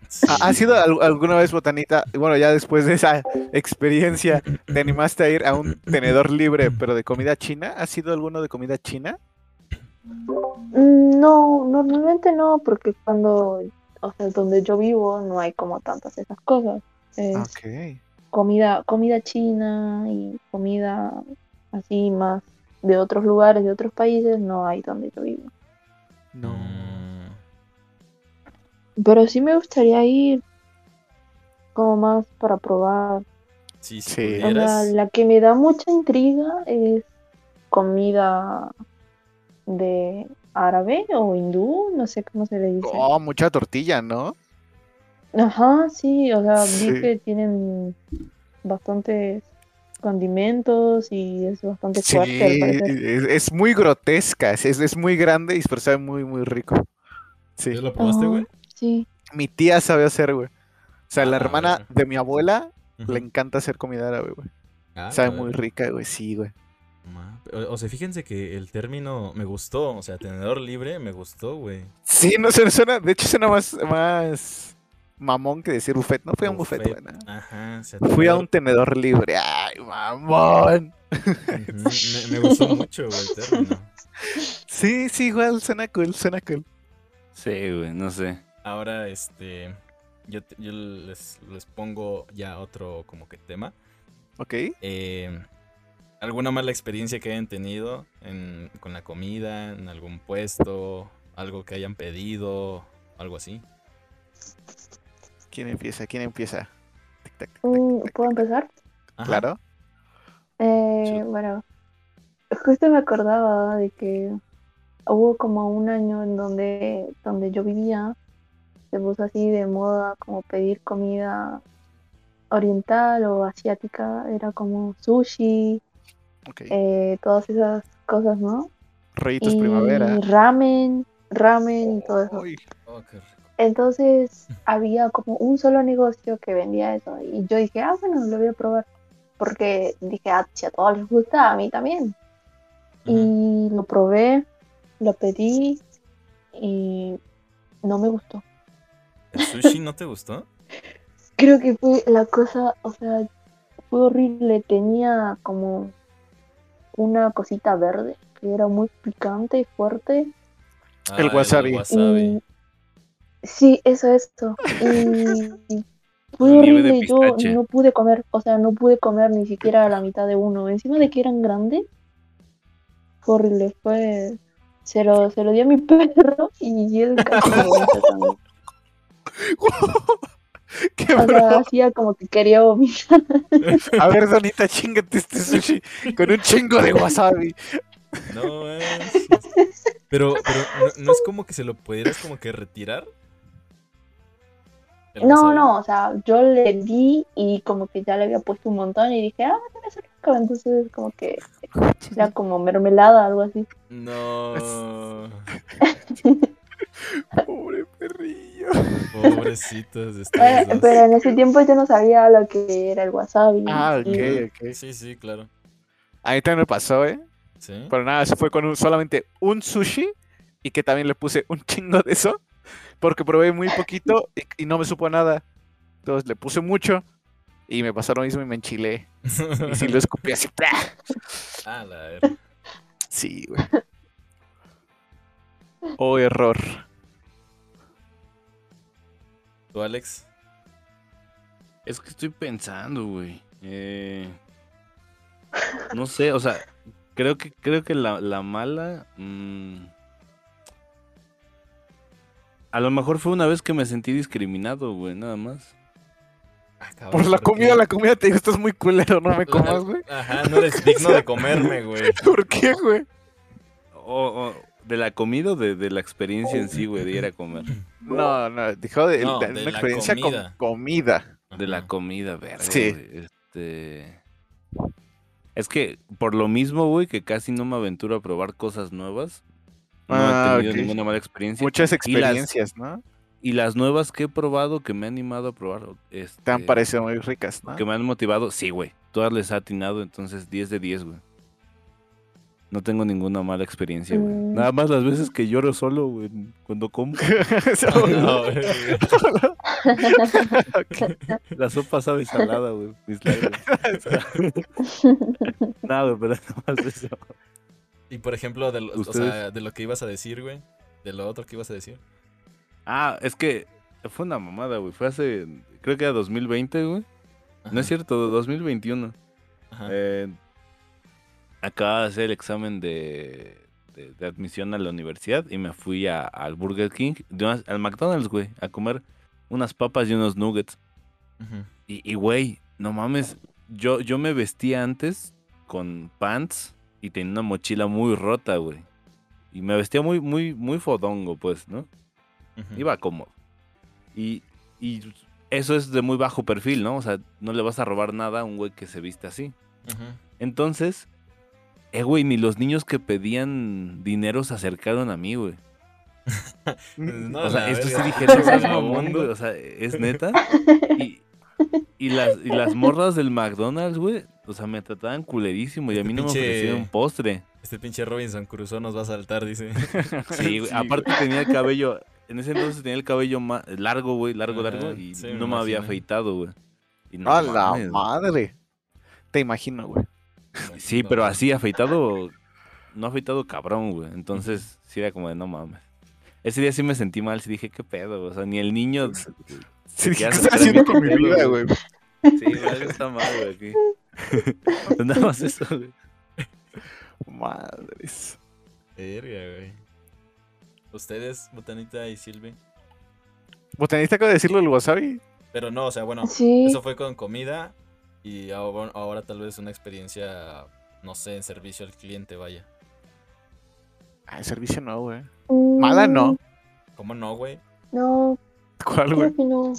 Sí. ¿Ha sido al- alguna vez, Botanita? Bueno, ya después de esa experiencia, ¿te animaste a ir a un tenedor libre, pero de comida china? ¿Ha sido alguno de comida china? Mm, No, normalmente no, porque cuando, o sea, donde yo vivo no hay como tantas esas cosas. Es comida, comida china y comida así más de otros lugares, de otros países, no hay donde yo vivo. No. Mm, Pero sí me gustaría ir como más para probar. Sí, si Sí. O sea, la que me da mucha intriga es comida de árabe o hindú, no sé cómo se le dice. Oh, mucha tortilla, ¿no? Ajá, sí, o sea, Sí. vi que tienen bastantes condimentos y es bastante Sí, fuerte es, es muy grotesca, es, es muy grande y pero sabe muy, muy rico. Sí. ¿Ya lo probaste, güey? Sí. Mi tía sabe hacer, güey. O sea, la Ah, hermana de mi abuela le encanta hacer comida árabe, güey. Ah, Sabe muy rica, güey, sí, güey. O, o sea, fíjense que el término me gustó. O sea, tenedor libre me gustó, güey. Sí, no se suena, de hecho suena más, más, mamón que decir buffet. No fui a un buffet, Buffet. Ajá, Fui a un tenedor libre. Ay, mamón. Me, me gustó mucho, güey, el término. Sí, sí, igual, suena cool, suena cool. Sí, güey, no sé. Ahora, este, yo, yo les, les pongo ya otro como que tema. Ok. Eh, ¿Alguna mala experiencia que hayan tenido en- con la comida, en algún puesto, algo que hayan pedido, algo así? ¿Quién empieza? ¿Quién empieza? Tic, tac, tic, tac, Mm. ¿Puedo empezar? Ajá. Claro. Eh, Sí. bueno, justo me acordaba de que hubo como un año en donde, donde yo vivía, se puso así de moda como pedir comida oriental o asiática, era como sushi, eh, todas esas cosas, ¿no? Rollitos Y primavera. ramen, ramen y todo eso. Uy, Oh, qué rico. Entonces había como un solo negocio que vendía eso y yo dije, ah, bueno, lo voy a probar. Porque dije, ah, si a todos les gusta, a mí también. Y lo probé, lo pedí y no me gustó. ¿El sushi no te gustó? Creo que fue la cosa, o sea, fue horrible. Tenía como una cosita verde que era muy picante y fuerte. El Ah, wasabi. wasabi. Y sí, eso, eso. Y fue horrible. Yo no pude comer, o sea, no pude comer ni siquiera la mitad de uno. Encima de que eran grandes, fue horrible. Fue. Se lo, se lo di a mi perro y él casi me también. qué O sea, hacía como que quería vomitar. A ver, Donita, chingate este sushi con un chingo de wasabi. No manches. Pero, pero ¿no, no es como que se lo pudieras como que retirar? ¿El No, no, o sea, yo le di y como que ya le había puesto un montón y dije, ah, ser rico. Entonces, como que era como mermelada, algo así. No. Pobre perrillo. Pobrecitos Bueno, pero en ese tiempo yo no sabía lo que era el wasabi. Ah, ok, y- ok. Sí, sí, claro. A mí también me pasó, ¿eh? Sí. Pero nada, se fue con un- solamente un sushi y que también le puse un chingo de eso porque probé muy poquito y, y no me supo nada. Entonces le puse mucho y me pasó lo mismo y me enchilé. Y sí lo escupí así. ¡plá! Ah, la ver. Sí, güey. Oh, error. ¿Tú, Alex? Es que estoy pensando, güey. Eh, no sé, o sea, creo que creo que la, la mala. mm, a lo mejor fue una vez que me sentí discriminado, güey, nada más. Ah, cabrón, Por la ¿por comida, qué? la comida te digo, estás muy culero, no me comas, güey. Ajá, no eres digno de comerme, güey. ¿Por qué, güey? O, o de la comida o de, de la experiencia en sí, güey, de ir a comer. No, no, dijo de, No, de de una la experiencia comida. con comida. De la comida, verga, Sí. güey, Este. Es que por lo mismo, güey, que casi no me aventuro a probar cosas nuevas. No Ah, he tenido ninguna mala experiencia. Muchas Y las- experiencias, ¿no? Y las nuevas que he probado, que me han animado a probar, este, Te han parecido muy ricas, ¿no? que me han motivado, sí, güey. Todas les ha atinado, entonces 10 de 10, güey. No tengo ninguna mala experiencia, güey. Mm. Nada más las veces que lloro solo, güey, cuando como. No, güey. La sopa sabe salada, güey. mis lágrimas. no, güey, pero nada más eso. Y por ejemplo, de lo, o Ustedes- sea, de lo que ibas a decir, güey. De lo otro que ibas a decir. Ah, es que fue una mamada, güey. Fue hace, creo que era 2020, güey. No Ajá, es cierto, 2021. ajá. Eh, acababa de hacer el examen de, de- de admisión a la universidad y me fui a- al Burger King, de unas- al McDonald's, güey, a comer unas papas y unos nuggets. Ujú. Y, y, güey, no mames, yo, yo me vestía antes con pants y tenía una mochila muy rota, güey. Y me vestía muy, muy, muy fodongo, pues, ¿no? Iba cómodo. Y, y eso es de muy bajo perfil, ¿no? O sea, no le vas a robar nada a un güey que se viste así. Entonces, eh, güey, ni los niños que pedían dinero se acercaron a mí, güey. No, o sea, esto sí verga. dije, no seas mamón, güey. O sea, es neta. Y, y las, y las morras del McDonald's, güey, o sea, me trataban culerísimo y a mí no me Pinche- ofrecieron postre. Este pinche Robinson Crusoe nos va a saltar, dice. Sí, güey. Sí, Aparte tenía el cabello en ese entonces tenía el cabello ma- largo, güey, largo, largo, y sí, me no me había afeitado, güey. Y no A la güey. madre. Te imagino, güey. Sí, pero así, afeitado, no afeitado cabrón, güey. Entonces, sí era como de no mames. Ese día sí me sentí mal, sí dije, qué pedo, o sea, ni el niño... Sí, ¿Qué trae haciendo con mi vida, güey. güey? Sí, algo está mal, güey, aquí. Nada más eso, güey. Madres. Verga, güey. Ustedes, Botanita y Silvi. ¿Botanista acaba de decirlo el wasabi? Pero no, o sea, bueno, Sí, eso fue con comida y ahora, ahora tal vez una experiencia, no sé, en servicio al cliente, vaya. Ah, el servicio no, güey. mm, Mala no. ¿Cómo no, güey? No, ¿Cuál, güey? no.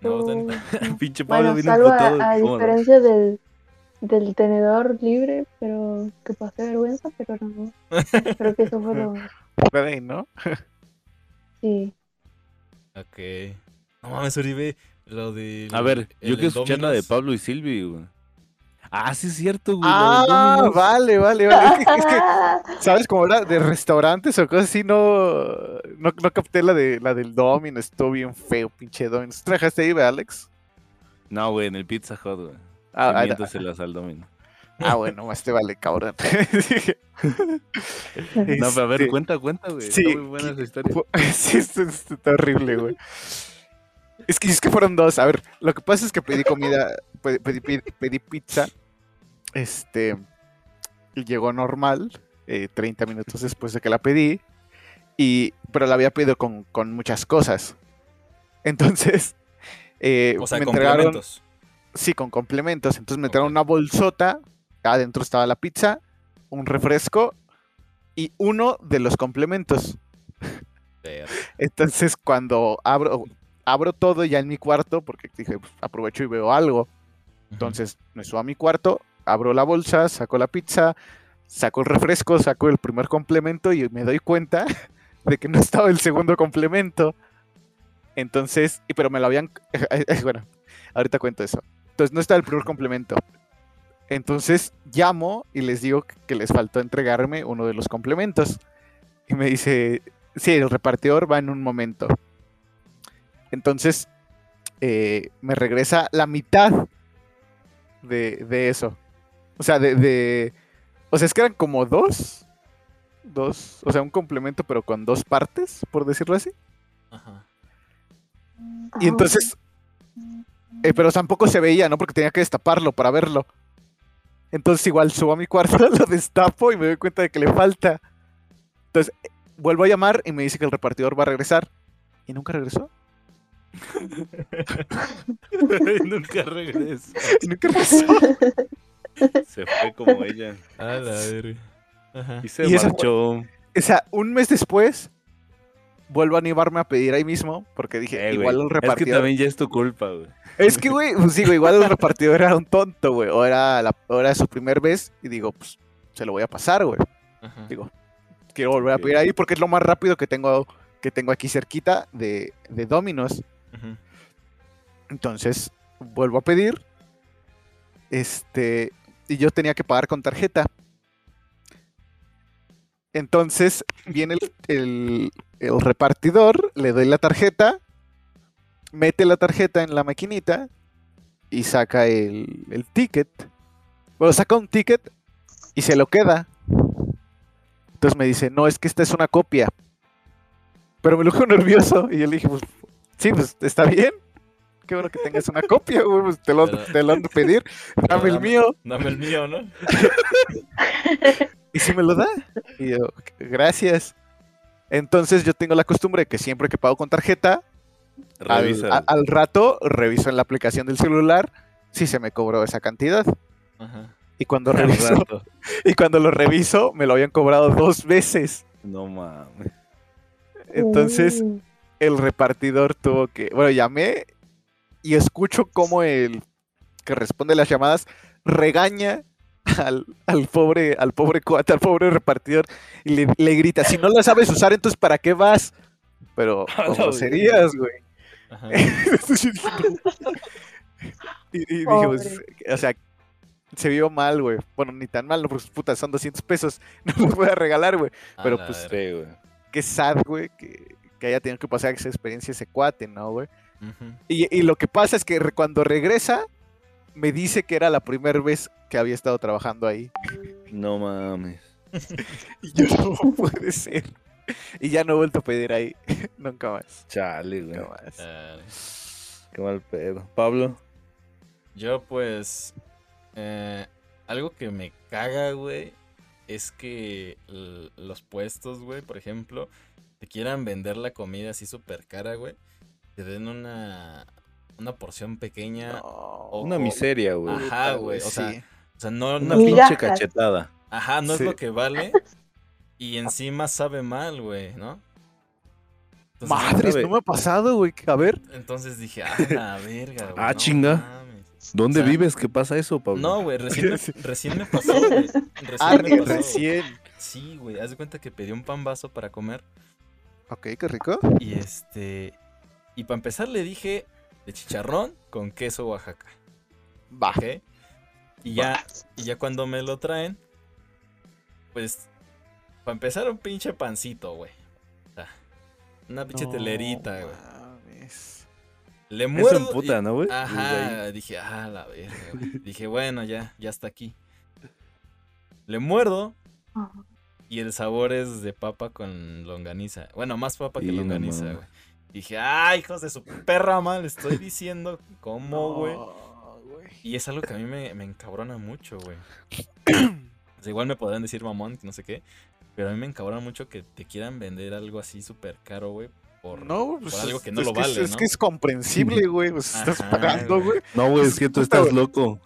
No, no, Botanita. Pinche Pablo Bueno, vino salvo a, a diferencia del, del tenedor libre, pero que pasé vergüenza, pero no. Creo que eso fue lo. Ahí, ¿no? Sí. Ok. No mames, Uribe, lo de... A ver, el- yo quiero escuchar la de. Pablo y Silvi, güey. Ah, sí es cierto, güey. Ah, vale, vale, vale. Es que, es que, ¿sabes cómo era? De restaurantes o cosas así, no, no, no capté la de la del Domino. Estuvo bien feo, pinche Domino. ¿Tú trabajaste ahí, güey, Alex? No, güey, en el Pizza Hut, güey. Ah, ah, Miéndoselas al domino. ah, bueno, más te vale, cabrón. No, pero a ver, Este, cuenta, cuenta, güey. sí, Está muy buena que- esa historia. Fu- Sí, esto, esto está horrible, güey. Es que es que fueron dos. A ver, lo que pasa es que pedí comida, pedí, pedí- pedí- pedí pizza, este, y llegó normal, eh, 30 minutos después de que la pedí, y, pero la había pedido con, con muchas cosas. Entonces, eh, O sea, me entregaron, complementos. Sí, con complementos. Entonces me entregaron una bolsota, adentro estaba la pizza, un refresco y uno de los complementos. Entonces, cuando abro, abro todo ya en mi cuarto, porque dije, "Pues, aprovecho y veo algo. Entonces, me subo a mi cuarto, abro la bolsa, saco la pizza, saco el refresco, saco el primer complemento y me doy cuenta de que no estaba el segundo complemento. Entonces, y pero me lo habían. Bueno, ahorita cuento eso. Entonces, no estaba el primer complemento. Entonces, llamo y les digo que les faltó entregarme uno de los complementos. Y me dice, sí, el repartidor va en un momento. Entonces, eh, me regresa la mitad de, de eso. O sea, de, de- O sea, es que eran como dos. Dos. O sea, un complemento, pero con dos partes, por decirlo así. Ajá. Y entonces. Eh, pero tampoco se veía, ¿no? Porque tenía que destaparlo para verlo. Entonces, igual subo a mi cuarto, lo destapo y me doy cuenta de que le falta. Entonces, eh, vuelvo a llamar y me dice que el repartidor va a regresar. Y nunca regresó. Nunca regresó. Y nunca regresó. Se fue como ella. A la verga. Ajá. Y se Y esa marchó. O sea, un mes después, vuelvo a animarme a pedir ahí mismo, porque dije, Eh, igual el Es que repartidor. también ya es tu culpa, güey. Es que, güey, pues digo, igual el repartidor era un tonto, güey. O era, la, o era su primer vez, y digo, pues, se lo voy a pasar, güey. Digo, quiero volver a pedir ahí porque es lo más rápido que tengo, que tengo aquí cerquita de, de Domino's. Entonces, vuelvo a pedir. Este, y yo tenía que pagar con tarjeta. Entonces, viene el, el- el repartidor, le doy la tarjeta, mete la tarjeta en la maquinita y saca el, el ticket. Bueno, saca un ticket y se lo queda. Entonces me dice, no, es que esta es una copia. Pero me lo dijo nervioso y yo le dije, pues, sí, pues está bien. Qué bueno que tengas una copia, güey, pues te lo, Pero- te lo ando a pedir. Dame el mío. Dame el mío, ¿no? Y si me lo da. Y yo, gracias. Entonces yo tengo la costumbre de que siempre que pago con tarjeta, Revisa. al rato reviso en la aplicación del celular si se me cobró esa cantidad. Ajá. Y cuando al reviso, rato. y cuando lo reviso, me lo habían cobrado dos veces. No mames. Entonces, Uh, el repartidor tuvo que. Bueno, llamé y escucho cómo el que responde las llamadas regaña al, al pobre, al pobre cuate, al pobre repartidor, y le, le grita: si no la sabes usar, entonces ¿para qué vas? Pero, ¿cómo serías, güey? Y, y dije, pues, o sea, se vio mal, güey. Bueno, ni tan mal, no, pues puta, son 200 pesos. No me voy a regalar, güey. Pero, pues, güey. Qué sad, güey, que, que haya tenido que pasar esa experiencia ese cuate, ¿no, güey? Y, y lo que pasa es que re- cuando regresa, me dice que era la primera vez que había estado trabajando ahí. No mames. Y yo no puede ser. Y ya no he vuelto a pedir ahí. Nunca más. Chale, güey. Nunca más. Qué mal pedo. Pablo. Yo pues... eh, algo que me caga, güey, es que los puestos, güey, por ejemplo, te quieran vender la comida así súper cara, güey. Te den una, una porción pequeña. No. Una miseria, güey. Ajá, güey. O Sí. sea, o sea, no, Una pinche cachetada. ajá, no Sí. es lo que vale. Y encima sabe mal, güey, ¿no? Entonces, Madres, sabe. no me ha pasado, güey. A ver. Entonces dije, ah, la verga, güey. Ah, no chinga. mames". ¿Dónde O sea, vives? ¿Qué pasa eso, Pablo? No, güey, recién, me- recién me pasó, güey. Recién Ah, me pasó, recién. Sí, güey, haz de cuenta que pedí un pan vaso para comer Ok, qué rico. y este... Y para empezar le dije de chicharrón con queso Oaxaca, Va. Y ya, y ya cuando me lo traen, pues, para empezar un pinche pancito, güey. Una pinche No telerita, güey. Le muerdo. en puta, y- ¿no, güey? Ajá, dije, ah, la verga, güey. Dije, bueno, ya, ya está aquí. Le muerdo Ajá. y el sabor es de papa con longaniza. Bueno, más papa que longaniza, güey. Dije, ay, hijos de su perra mal, estoy diciendo cómo, güey. No, güey. Y es algo que a mí me, me encabrona mucho, güey. O sea, igual me podrán decir mamón, que no sé qué. Pero a mí me encabrona mucho que te quieran vender algo así súper caro, güey. Por, No, pues por algo que no lo es- vale, es, ¿no? que es comprensible, güey. Pues estás Ajá, pagando, güey. No, güey, es que tú Puta, estás loco.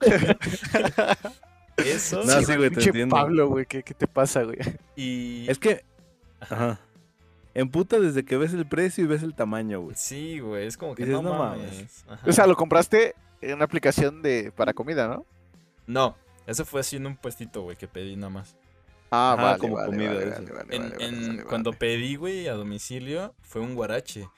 Eso. No, sí, güey, te entiendo. Pablo, güey, ¿qué, ¿qué te pasa, güey? Y. Es que. Ajá. Emputa desde que ves el precio y ves el tamaño, güey. Sí, güey, es como que Dices, no, "No mames. mames". O sea, lo compraste en una aplicación de para comida, ¿no? No, eso fue así en un puestito, güey, que pedí nada más. Ah, Ajá, vale, como vale, comida, vale, eso. vale, vale, En- vale, en- vale, cuando pedí, güey, a domicilio, fue un guarache.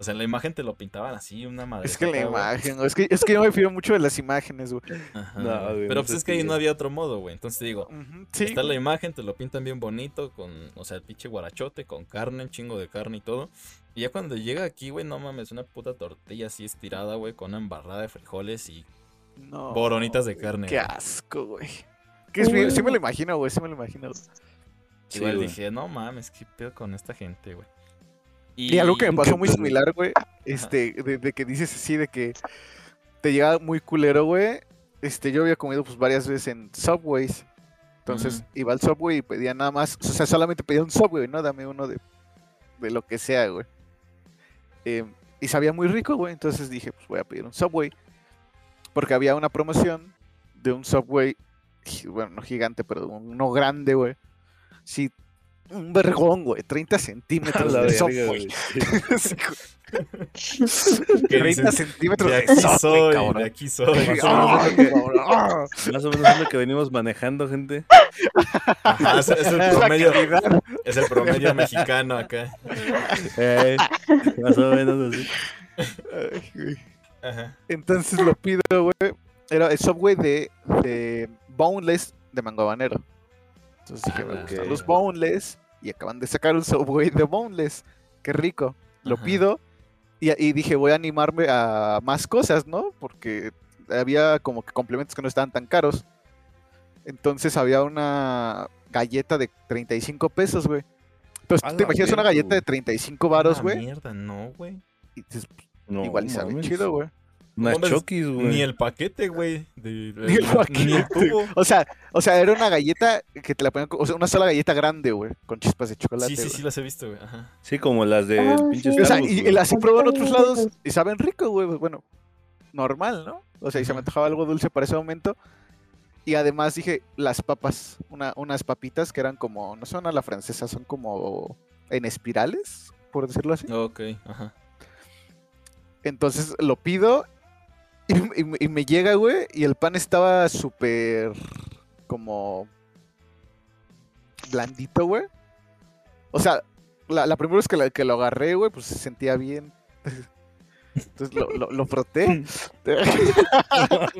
O sea, en la imagen te lo pintaban así, una madre. Es que la imagen, güey, es que, es que yo me fío mucho de las imágenes, güey. Ajá, No, güey. güey, Pero no pues es que ahí no había otro modo, güey. Entonces te digo, Sí, está la imagen, te lo pintan bien bonito, con, o sea, el pinche guarachote, con carne, un chingo de carne y todo. Y ya cuando llega aquí, güey, no mames, una puta tortilla así estirada, güey, con una embarrada de frijoles y No, boronitas de carne. Qué güey. asco, güey. Que sí me lo imagino, güey, sí me lo imagino. Sí, Igual güey. dije, no mames, qué pedo con esta gente, güey. Y algo que me pasó muy similar, güey, este, de, de que dices así, de que te llega muy culero, güey. Este, yo había comido pues varias veces en Subways. Entonces iba al Subway y pedía nada más, o sea, solamente pedía un Subway, ¿no? Dame uno de, de lo que sea, güey. Eh, y sabía muy rico, güey. Entonces dije, pues voy a pedir un Subway. Porque había una promoción de un Subway, bueno, no gigante, pero uno grande, güey. Sí, un vergón, güey. 30 A centímetros la de Subway. güey. Sí, güey. ¿Qué 30 dices? centímetros De aquí soy, cabrón. de aquí soy. Más o menos Ah, es lo que- cabrón. Más o menos es lo que venimos manejando, gente. Ajá, es, es el promedio, es el promedio mexicano acá. Eh, más o menos así. Ajá. Entonces lo pido, güey. Era el Subway de, de Boneless de Mango Habanero. Entonces dije, Ah, gustan ok. los Boneless. Y acaban de sacar un Subway de Boneless. Qué rico. Lo Ajá. pido. Y, y dije, voy a animarme a más cosas, ¿no? Porque había como que complementos que no estaban tan caros. Entonces había una galleta de 35 pesos, güey. Entonces, A ¿tú te imaginas una galleta de güey. 35 varos, güey? mierda, no, güey. Y dices, No, igual y sabe chido, güey. Unas chokis, güey. Ni el paquete, güey. Ni el Ni el paquete. tubo. O sea, o sea, era una galleta que te la ponían, o sea, una sola galleta grande, güey, con chispas de chocolate. Sí, sí, sí, las he visto, güey. Ajá. Sí, como las del Ah, pinche sí. O sea, y güey. las he probado en otros lados y saben rico, güey. pues, Bueno, normal, ¿no? O sea, y se me antojaba algo dulce para ese momento. Y además dije, las papas, una, unas papitas que eran como, no son a la francesa, son como en espirales, por decirlo así. Ok, ajá. Entonces lo pido y, me llega, güey, y el pan estaba súper como blandito, güey. O sea, la, la primera vez que, la- que lo agarré, güey, pues se sentía bien. Entonces lo, lo, lo froté.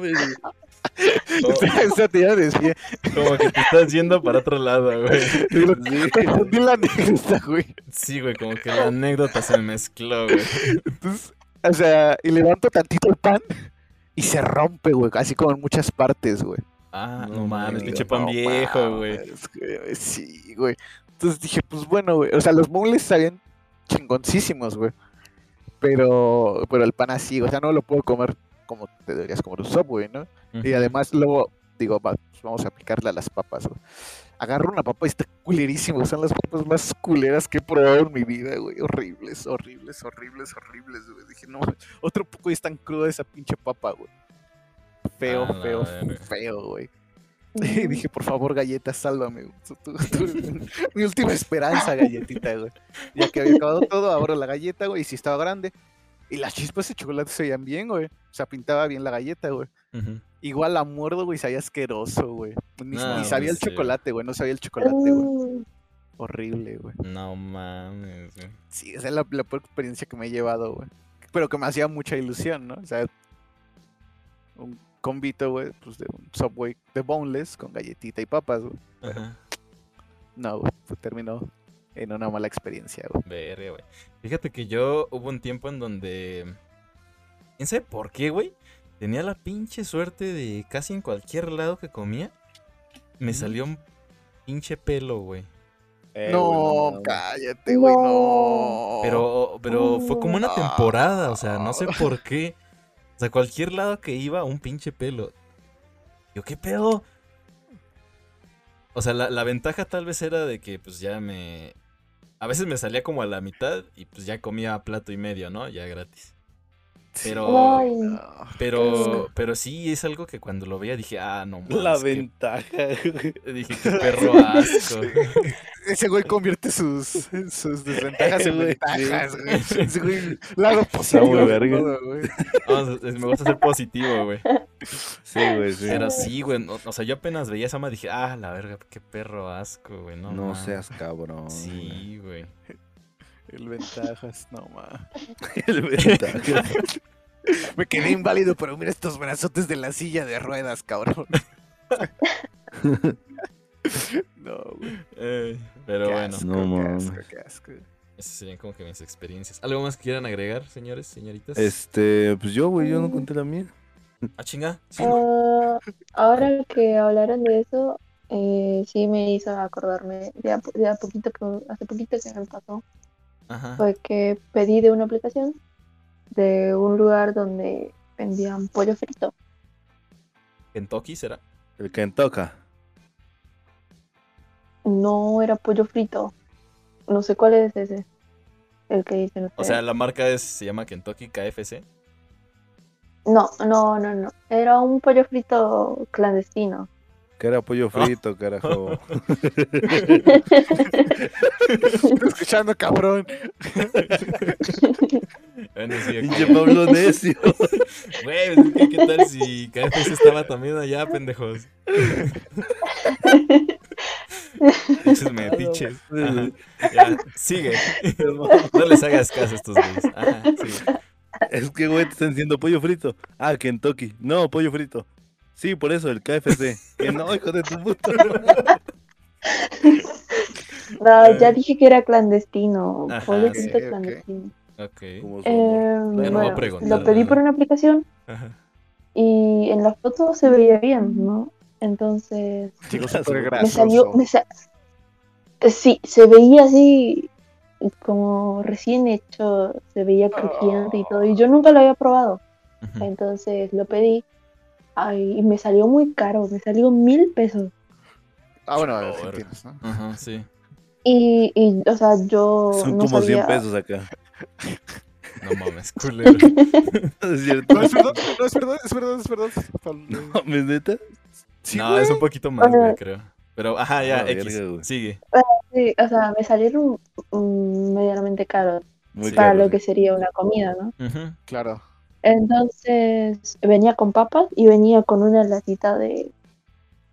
Como, Eso te iba a decir. como que te estás yendo para otro lado, güey. Confundí la anécdota, güey. Sí, güey, como que la anécdota se mezcló, güey. Entonces, o sea, y levanto tantito el pan y se rompe, güey. Así como en muchas partes, güey. Ah, no, No mames, pinche pan No viejo, güey. Sí, güey. Entonces dije, pues bueno, güey. O sea, los boneless sabían chingoncísimos, güey. Pero, pero el pan así, o sea, no lo puedo comer como te deberías comer un Subway, ¿no? Y además luego digo, va, pues vamos a aplicarle a las papas, güey. Agarro una papa y está culerísimo. Son las papas más culeras que he probado en mi vida, güey. Horribles, horribles, horribles, horribles, güey. Dije, no, otro poco y es tan cruda esa pinche papa, güey. Feo, A la feo, feo, güey. Y dije, por favor, galleta, sálvame. güey. Tú- tú- tú eres mi- mi última esperanza, galletita, güey. Ya que había acabado todo, abro la galleta, güey, y si estaba grande. Y las chispas de chocolate se veían bien, güey. O sea, pintaba bien la galleta, güey. Igual la muerdo, güey, sabía asqueroso, güey. Ni, No, ni sabía el sí, chocolate, güey. No sabía el chocolate, güey. Uh, Horrible, güey. No mames, güey. Sí, esa es la, la peor experiencia que me he llevado, güey. Pero que me hacía mucha ilusión, ¿no? O sea, un convito, güey, pues de un Subway de boneless con galletita y papas, güey. Ajá. No, güey, pues terminó en una mala experiencia, güey. Verga, güey. Fíjate que yo hubo un tiempo en donde. ¿Quién sabe por qué, güey? Tenía la pinche suerte de casi en cualquier lado que comía. Me salió un pinche pelo, güey. Eh, no, cállate, güey, no. No. Pero, pero fue como una temporada, o sea, no sé por qué. O sea, cualquier lado que iba, un pinche pelo. Yo, ¿qué pedo? O sea, la, la ventaja tal vez era de que pues ya me... A veces me salía como a la mitad y pues ya comía plato y medio, ¿no? Ya gratis. Pero... Ay. No. Pero, pero sí es algo que cuando lo veía dije, ah, no. La qué- ventaja. Dije, qué perro asco. Ese güey convierte sus, sus desventajas en ventajas, güey. Ese güey, lado positivo. verga. me gusta ser positivo, güey. Sí, güey, sí. Pero sí, güey. no- o sea, yo apenas veía esa madre dije, ah, la verga, qué perro asco, güey. No, No, mames". seas cabrón. Sí, güey. El ventajas, no mames. El ventaja. Me quedé inválido, pero mira estos brazotes de la silla de ruedas, cabrón. no, güey. Eh, pero Qué bueno, asco, No qué mames. asco, qué asco. esas serían como que mis experiencias. ¿Algo más que quieran agregar, señores, señoritas? Este, pues yo, güey, yo no conté la mía. Ah, chinga. Sí, ¿no? Ah, ahora que hablaron de eso, eh, sí me hizo acordarme de a, po- de a poquito que hace poquito que me pasó. Ajá. Fue que pedí de una aplicación de un lugar donde vendían pollo frito. Kentucky será. El que toca. No era pollo frito. No sé cuál es ese. El que dicen O ustedes. sea, la marca es, se llama Kentucky KFC. No, no, no, no. Era un pollo frito clandestino. Que era pollo frito, carajo. Estoy escuchando, cabrón. Bueno, sí, Pinche Pablo necio. Güey, pues, ¿qué, qué tal si KFC estaba también allá, pendejos? Pinches metiches. Ya, sigue. No les hagas caso a estos güeyes. Ajá, sigue. Es que, güey, te están diciendo pollo frito. Ah, Kentucky. No, pollo frito. Sí, por eso, el KFC. Que no, hijo de tu puta. No, ya dije que era clandestino. Ajá, pollo sí, frito ok. clandestino. Ok. Como su amor. Eh, bueno, lo pedí por una aplicación Ajá. y en la foto se veía bien, ¿no? Entonces Chico Gracias, súper güey. me salió, me sa- eh, sí, se veía así como recién hecho, se veía crujiente y todo, y yo nunca lo había probado. Entonces lo pedí ay, y me salió muy caro, me salió mil pesos. Ah, bueno, tienes, ¿no? Ajá, sí. Y, y o sea, yo Son no como 100 sabía- pesos acá. No mames, culero. ¿Es cierto? No, es verdad, no, es verdad, es verdad, es verdad. Pablo. ¿Me neta? Sí, no, güey. es un poquito más, güey, creo. Pero, ajá, ya, Ah, X. verga, güey. Sigue. Sí, o sea, me salieron mm, medianamente caros Muy para caro. lo que sería una comida, ¿no? Claro. Entonces venía con papas y venía con una latita de,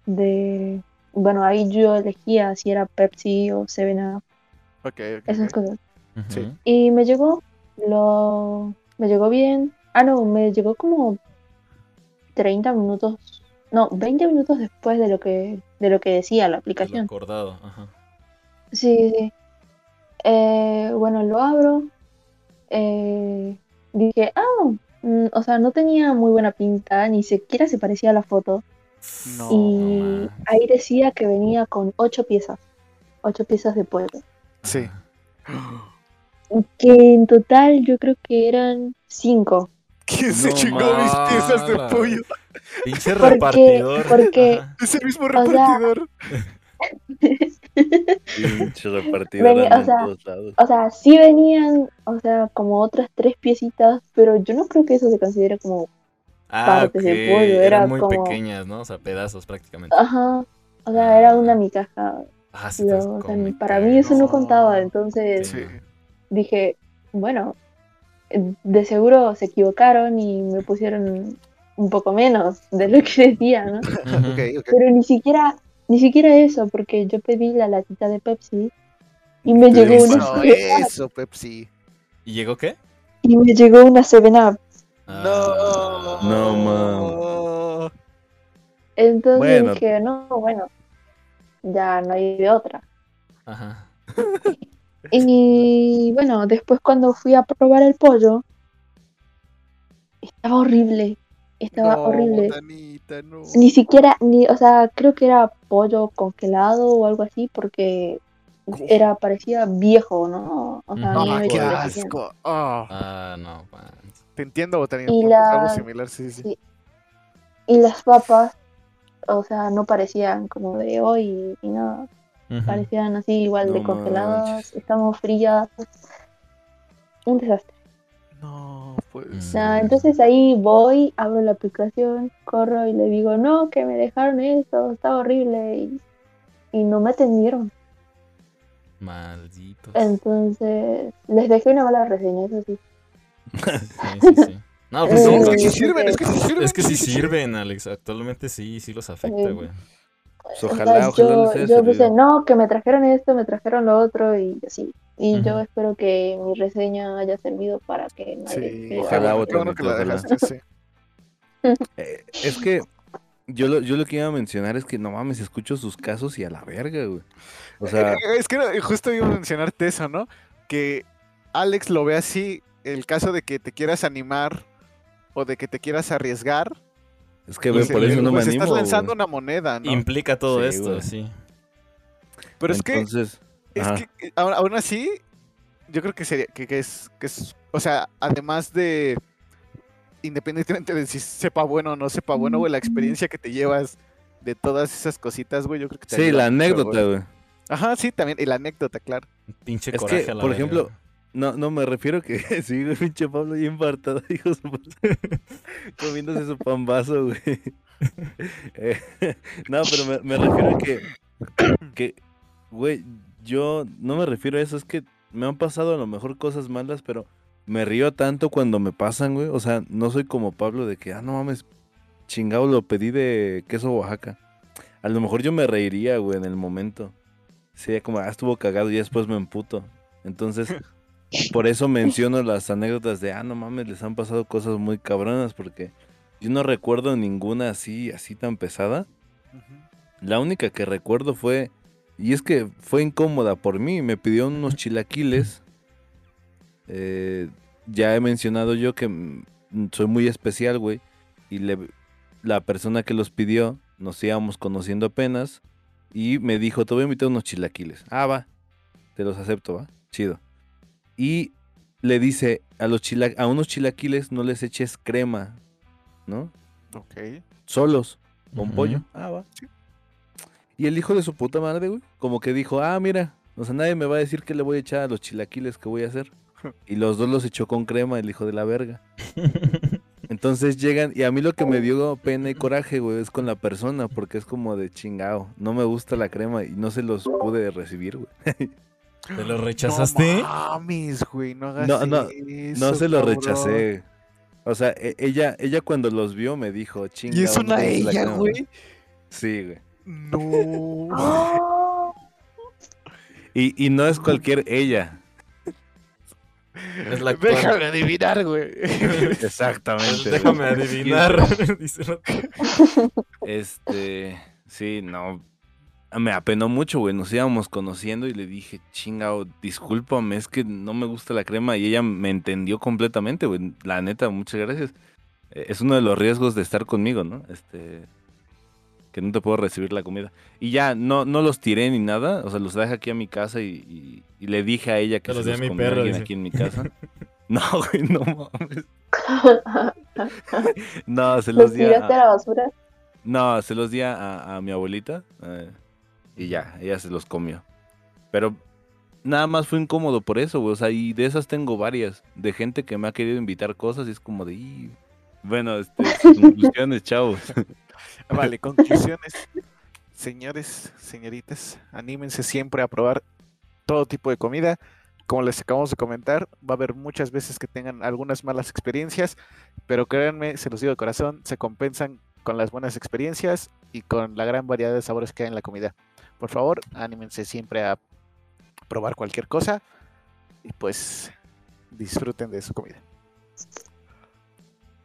de, bueno, ahí yo elegía si era Pepsi o Seven Up, Ok, ok. esas cosas. Sí. Y me llegó, lo, me llegó bien. Ah, no, me llegó como 30 minutos, no, 20 minutos después de lo que, de lo que decía la de lo aplicación. acordado. Ajá. Sí, sí. Eh, bueno, lo abro. eh, dije, ah, mm, o sea, no tenía muy buena pinta, ni siquiera se parecía a la foto. No. y ahí decía que venía con ocho piezas, ocho piezas de pollo. Sí. Que en total yo creo que eran cinco. ¿Quién se No chingó mis piezas de pollo? Pinche Porque- repartidor. porque- Ajá. Es el mismo repartidor. Repartidor Venía, o sea, en todos lados. O sea, sí venían, o sea, como otras tres piecitas, pero yo no creo que eso se considere como, Ah, partes ok. de pollo, Eran era muy como- pequeñas, ¿no? O sea, pedazos prácticamente. ajá, o sea, era una micaja. Ah, sí, Lo- te o sea, come, para mí eso no contaba, entonces Sí. dije, bueno, de seguro se equivocaron y me pusieron un poco menos de lo que decía, ¿no? Pero ni siquiera, ni siquiera eso, porque yo pedí la latita de Pepsi y me llegó una Eso, 7 eso, Pepsi. ¿Y llegó qué? y me llegó una 7-Up. Ah, No, man. Entonces Bueno. dije, no, bueno, ya no hay de otra. Ajá. Y bueno, después cuando fui a probar el pollo, estaba horrible, estaba No, horrible. botanita, no. Ni siquiera, ni, o sea, creo que era pollo congelado o algo así, porque era, parecía viejo, ¿no? O sea, no Ah, me qué asco. Ah, Ah, no, man. te entiendo, botanita. Y la- algo similar, sí, sí. Sí. Y las papas, o sea, no parecían como de hoy y nada. Parecían así igual de No congeladas, manches. estamos frías. Un desastre. No, pues. Mm. Nada, entonces ahí voy, abro la aplicación, corro y le digo, no, que me dejaron esto, está horrible. Y, y no me atendieron. Malditos. Entonces les dejé una mala reseña, eso sí. Sí, sí, sí. No, pues Eh, sí, No, es que sí sirven, es que sí sirven. Es que sí sirven, Alex. Actualmente sí, sí los afecta, Eh, güey. Pues sea, ojalá, ojalá yo, les haya yo puse, no, que me trajeron esto, me trajeron lo otro y así. Y yo espero que mi reseña haya servido para que nadie Sí, Ojalá, "Ah, qué bueno que la botanita, dejaste, sí. Eh, es que yo lo, yo lo que iba a mencionar es que no mames, escucho sus casos y a la verga, güey. O sea, Eh, Es que eh, justo iba a mencionarte eso, ¿no? Que Alex lo ve así, el caso de que te quieras animar o de que te quieras arriesgar. Es que Pues güey, por eso no me pues animo. estás lanzando una moneda, ¿no? Implica todo Sí, esto, güey. sí. Pero es que, Entonces, es ajá. que eh, aún, así, yo creo que sería, que, que es, que es, o sea, además de, independientemente de si sepa bueno o no sepa bueno, güey, la experiencia que te llevas de todas esas cositas, güey, yo creo que te sí, ayuda la mucho, anécdota, güey. güey. Ajá, sí, también, y la anécdota, claro. Pinche Es coraje que, a la por verga, ejemplo. No, no, me refiero que sí, güey, pinche Pablo y infartado, hijo de su. Comiéndose su pambazo, güey. Eh, no, pero me, me refiero a que, que, güey, yo no me refiero a eso, es que me han pasado a lo mejor cosas malas, pero me río tanto cuando me pasan, güey. O sea, no soy como Pablo de que, ah, no mames, chingado, lo pedí de queso Oaxaca. A lo mejor yo me reiría, güey, en el momento. Sería como, ah, estuvo cagado y después me emputo. Entonces, por eso menciono las anécdotas de, ah, no mames, les han pasado cosas muy cabronas, porque yo no recuerdo ninguna así, así tan pesada. La única que recuerdo fue, y es que fue incómoda por mí, me pidió unos chilaquiles. Eh, ya he mencionado yo que mm, soy muy especial, güey, y le, la persona que los pidió, nos íbamos conociendo apenas, y me dijo, te voy a invitar unos chilaquiles. Ah, va, te los acepto, va, chido. Y le dice, a, los chila a unos chilaquiles no les eches crema, ¿no? Ok. Solos, con pollo. Ah, va. Y el hijo de su puta madre, güey, como que dijo, ah, mira, o sea, nadie me va a decir que le voy a echar a los chilaquiles que voy a hacer. Y los dos los echó con crema, el hijo de la verga. Entonces llegan, y a mí lo que me dio pena y coraje, güey, es con la persona, porque es como de chingao. No me gusta la crema y no se los pude recibir, güey. ¿Te lo rechazaste? No mames, güey, no hagas No, no, eso, No se lo cabrón. rechacé. O sea, e- ella, ella cuando los vio me dijo, chingao. Y es una ella, crema". güey. Sí, güey. No. Y, y no es cualquier ella. Es la. Déjame adivinar, güey. Exactamente. Déjame adivinar. Dice el otro. Este, sí, no. Me apenó mucho, güey. Nos íbamos conociendo y le dije, chingao, discúlpame, es que no me gusta la crema. Y ella me entendió completamente, güey. La neta, muchas gracias. Eh, Es uno de los riesgos de estar conmigo, ¿no? Este. Que no te puedo recibir la comida. Y ya, no, no los tiré ni nada. O sea, los traje aquí a mi casa y, y- y le dije a ella que Se los di a los mi perro, alguien dice. aquí en mi casa. No, güey, no mames. No, se ¿Los los di a la basura? no, se los di a, a mi abuelita eh, y ya, ella se los comió. Pero nada más fue incómodo por eso, güey. O sea, y de esas tengo varias. De gente que me ha querido invitar cosas y es como de... Bueno, este, conclusiones, chavos. Vale, conclusiones. Señores, señoritas, anímense siempre a probar todo tipo de comida. Como les acabamos de comentar, va a haber muchas veces que tengan algunas malas experiencias, pero créanme, se los digo de corazón, se compensan con las buenas experiencias y con la gran variedad de sabores que hay en la comida. Por favor, anímense siempre a probar cualquier cosa y pues disfruten de su comida.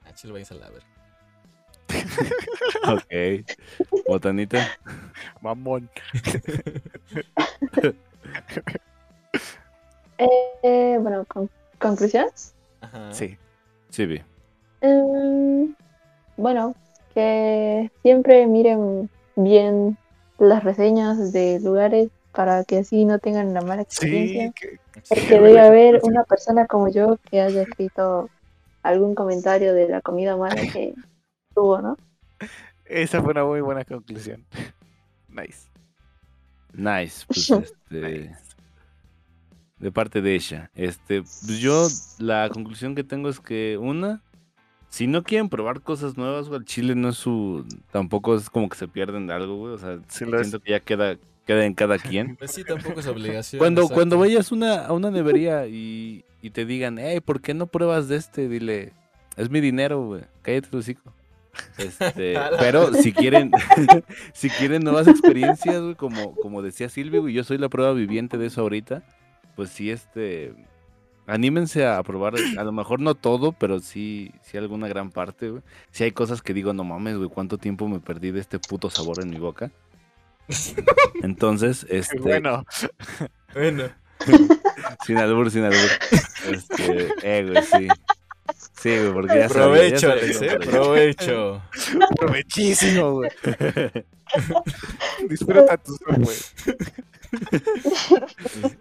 Ah, chile, váyanse a la ver. Ok. Botanita. Mamón. Eh, bueno, con- conclusiones. Ajá. Sí. Sí, vi. Mm, bueno, que siempre miren bien las reseñas de lugares para que así no tengan la mala experiencia. Sí, que- Porque Sí, debe haber sí. una persona como yo que haya escrito algún comentario de la comida mala que tuvo, ¿no? esa fue una muy buena conclusión. Nice. Nice, pues este. De parte de ella. Este, pues yo la conclusión que tengo es que una, si no quieren probar cosas nuevas, güey, el chile no es su, tampoco es como que se pierden de algo, güey. O sea, Sí lo es. siento que ya queda, queda en cada quien. Pues sí, tampoco es obligación. Cuando, exacto. cuando vayas una, a una nevería y, y te digan, hey, ¿por qué no pruebas de este? Dile, es mi dinero, güey, cállate tu hocico. Este, pero si quieren, si quieren nuevas experiencias, güey, como, como decía Silvio, güey, yo soy la prueba viviente de eso ahorita, pues sí, este, anímense a probar, a lo mejor no todo, pero sí, sí alguna gran parte, güey. Si hay cosas que digo, no mames, güey, cuánto tiempo me perdí de este puto sabor en mi boca. Entonces, este, Bueno, Bueno, sin albur, sin albur. Este, eh, güey, sí. Sí, güey, porque ya sabía, ya provecho, sabía Alex, que ¿eh? Provecho. provechísimo, güey. Disfruta tu güey.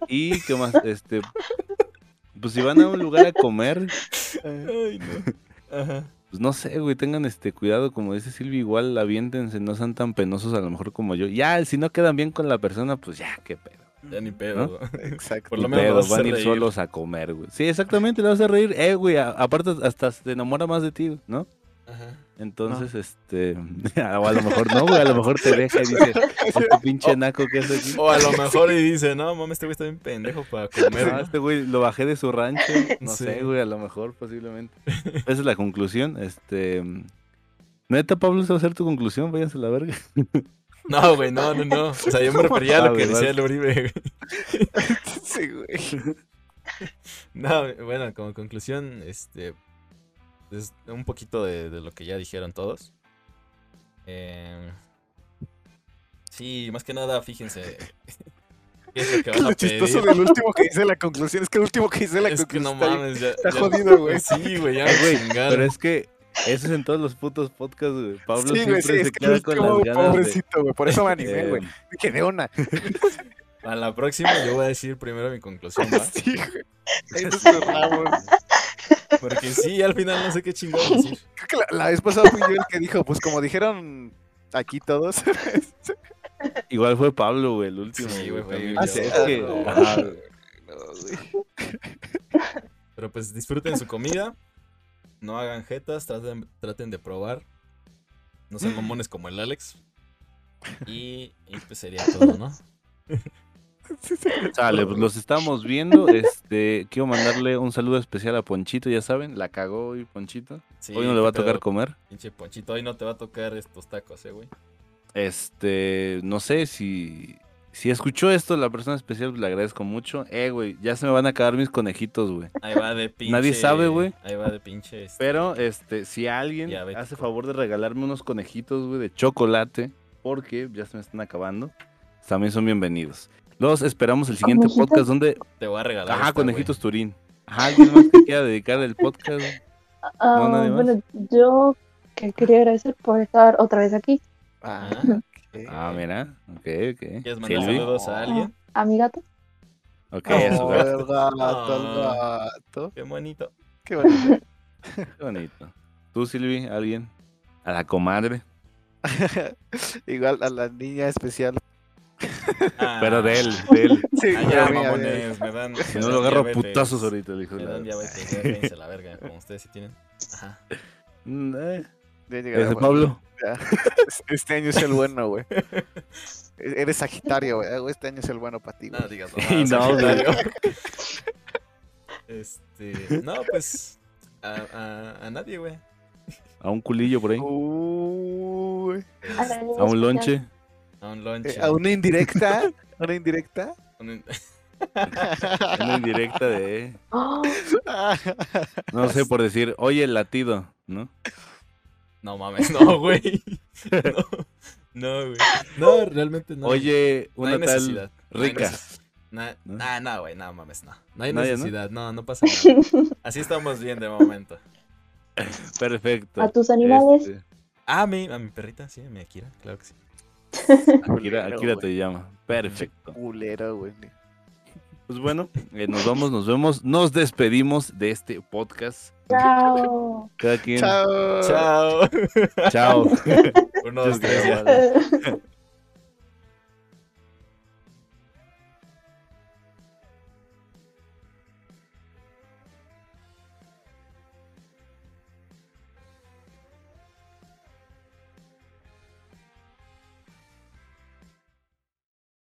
Y qué más, este, pues si van a un lugar a comer, Ay, no. Ajá. pues no sé, güey, tengan este cuidado, como dice Silvia, igual aviéntense, no sean tan penosos a lo mejor como yo. Ya, si no quedan bien con la persona, pues ya, qué pedo. Ya ni pedo. ¿No? güey. Exacto. Por lo menos pedo, vas van a ir reír. solos a comer, güey. Sí, exactamente, le vas a reír. Eh, güey, aparte hasta se enamora más de ti, ¿no? Ajá. Entonces, este, o a lo mejor no, güey, a lo mejor te deja y dice, este pinche naco que aquí. O a lo mejor y dice, no, mames, este güey está bien pendejo para comer. Ah, ¿no? este güey lo bajé de su rancho. No Sí. sé, güey, a lo mejor, posiblemente. Esa es la conclusión. Este. Neta, Pablo, ¿esa va a ser tu conclusión? Váyanse a la verga. No, güey, no, no, no. O sea, yo me refería a Ah, lo que güey, decía el Uribe, güey. Sí, güey. No, bueno, como conclusión, este. Es un poquito de, de lo que ya dijeron todos. Eh, sí, más que nada, fíjense. ¿Qué es lo que van Lo a pedir? chistoso del último que dice la conclusión es que el último que dice la Es que no conclusión está- mames, ya. está ya- jodido, güey. Sí, güey, ya Eh, me chingaron. Pero es que eso es en todos los putos podcasts, güey. Pablo Sí, güey, siempre sí, es se que queda con las ganas de. pobrecito, güey. Por eso me animé, eh, güey. Dije de una. A la próxima yo voy a decir primero mi conclusión, ¿va? Sí, güey. Ahí nos. Porque sí, al final no sé qué chingón decir. Creo que la, la vez pasada fui yo el que dijo, pues como dijeron aquí todos. Igual fue Pablo, güey, el último. Sí, güey, fue. Es que- no, no, güey. Pero pues disfruten su comida. No hagan jetas, traten, traten de probar. No sean mamones como el Alex. Y, y pues sería todo, ¿no? Sale, pues los estamos viendo. Este, quiero mandarle un saludo especial a Ponchito, ya saben, la cagó hoy Ponchito. Sí, Hoy no le va a pero, tocar comer. Pinche Ponchito, hoy no te va a tocar estos tacos, eh, güey. Este, no sé si Si escuchó esto, la persona especial, pues, le agradezco mucho. Eh, güey, ya se me van a acabar mis conejitos, güey. Ahí va de pinche. Nadie sabe, güey. Ahí va de pinche. este, Pero, este, si alguien Diabético. hace favor de regalarme unos conejitos, güey, de chocolate, porque ya se me están acabando, también son bienvenidos. Los esperamos el siguiente ¿Conejitos? podcast donde... Te voy a regalar. Ajá, esta, conejitos Turín. Ajá, alguien más que quiera dedicar el podcast. Ah, No, nadie más. bueno, yo que quería agradecer por estar otra vez aquí. Ah. Ah. Ah, mira. Ok, ok. ¿Quieres mandar saludos a alguien? A mi gato. Ok, a su Oh, gato. el gato, el Ah. gato. Qué bonito. Qué bonito. Qué bonito. ¿Tú, Silvi? ¿Alguien? ¿A la comadre? Igual a la niña especial. Pero de él, de él. Sí, Ah, ya, de mí, de mí. mamones, me dan. Si me no lo agarro a diabetes. putazos ahorita, el hijo de Me dan diabetes, ya cállense la verga, como ustedes sí tienen. Ajá. Mm, eh. Güey. Pablo. Ya. Este año es el bueno, güey. E-, Eres Sagitario, güey. Este año es el bueno para ti, No güey. digas Y mamadas, no. Sagitario. Este. No, pues. A, a, a nadie, güey. A un culillo por ahí. Uy. A un lonche. A un Eh, lonche. ¿A una indirecta? ¿A una indirecta? un- Una indirecta de... Oh, No sé, por decir, oye, el latido, ¿no? No mames, no, güey. No, no, güey. No, realmente no. Oye, una tal necesidad. no hay rica. neces- Na, ¿No? nah, no, güey, no mames, no. No hay necesidad, no, no pasa nada. Así estamos bien de momento. Perfecto. a tus animales. Este, Ah, a mi, a mi perrita, sí, a mi Akira, claro que sí. Akira, Akira te llama. Perfecto. Culero, güey. Pues bueno, eh, nos vamos, nos vemos, nos despedimos de este podcast. Chao. Cada quien. Chao. Chao. Chao. Uno, dos, tres.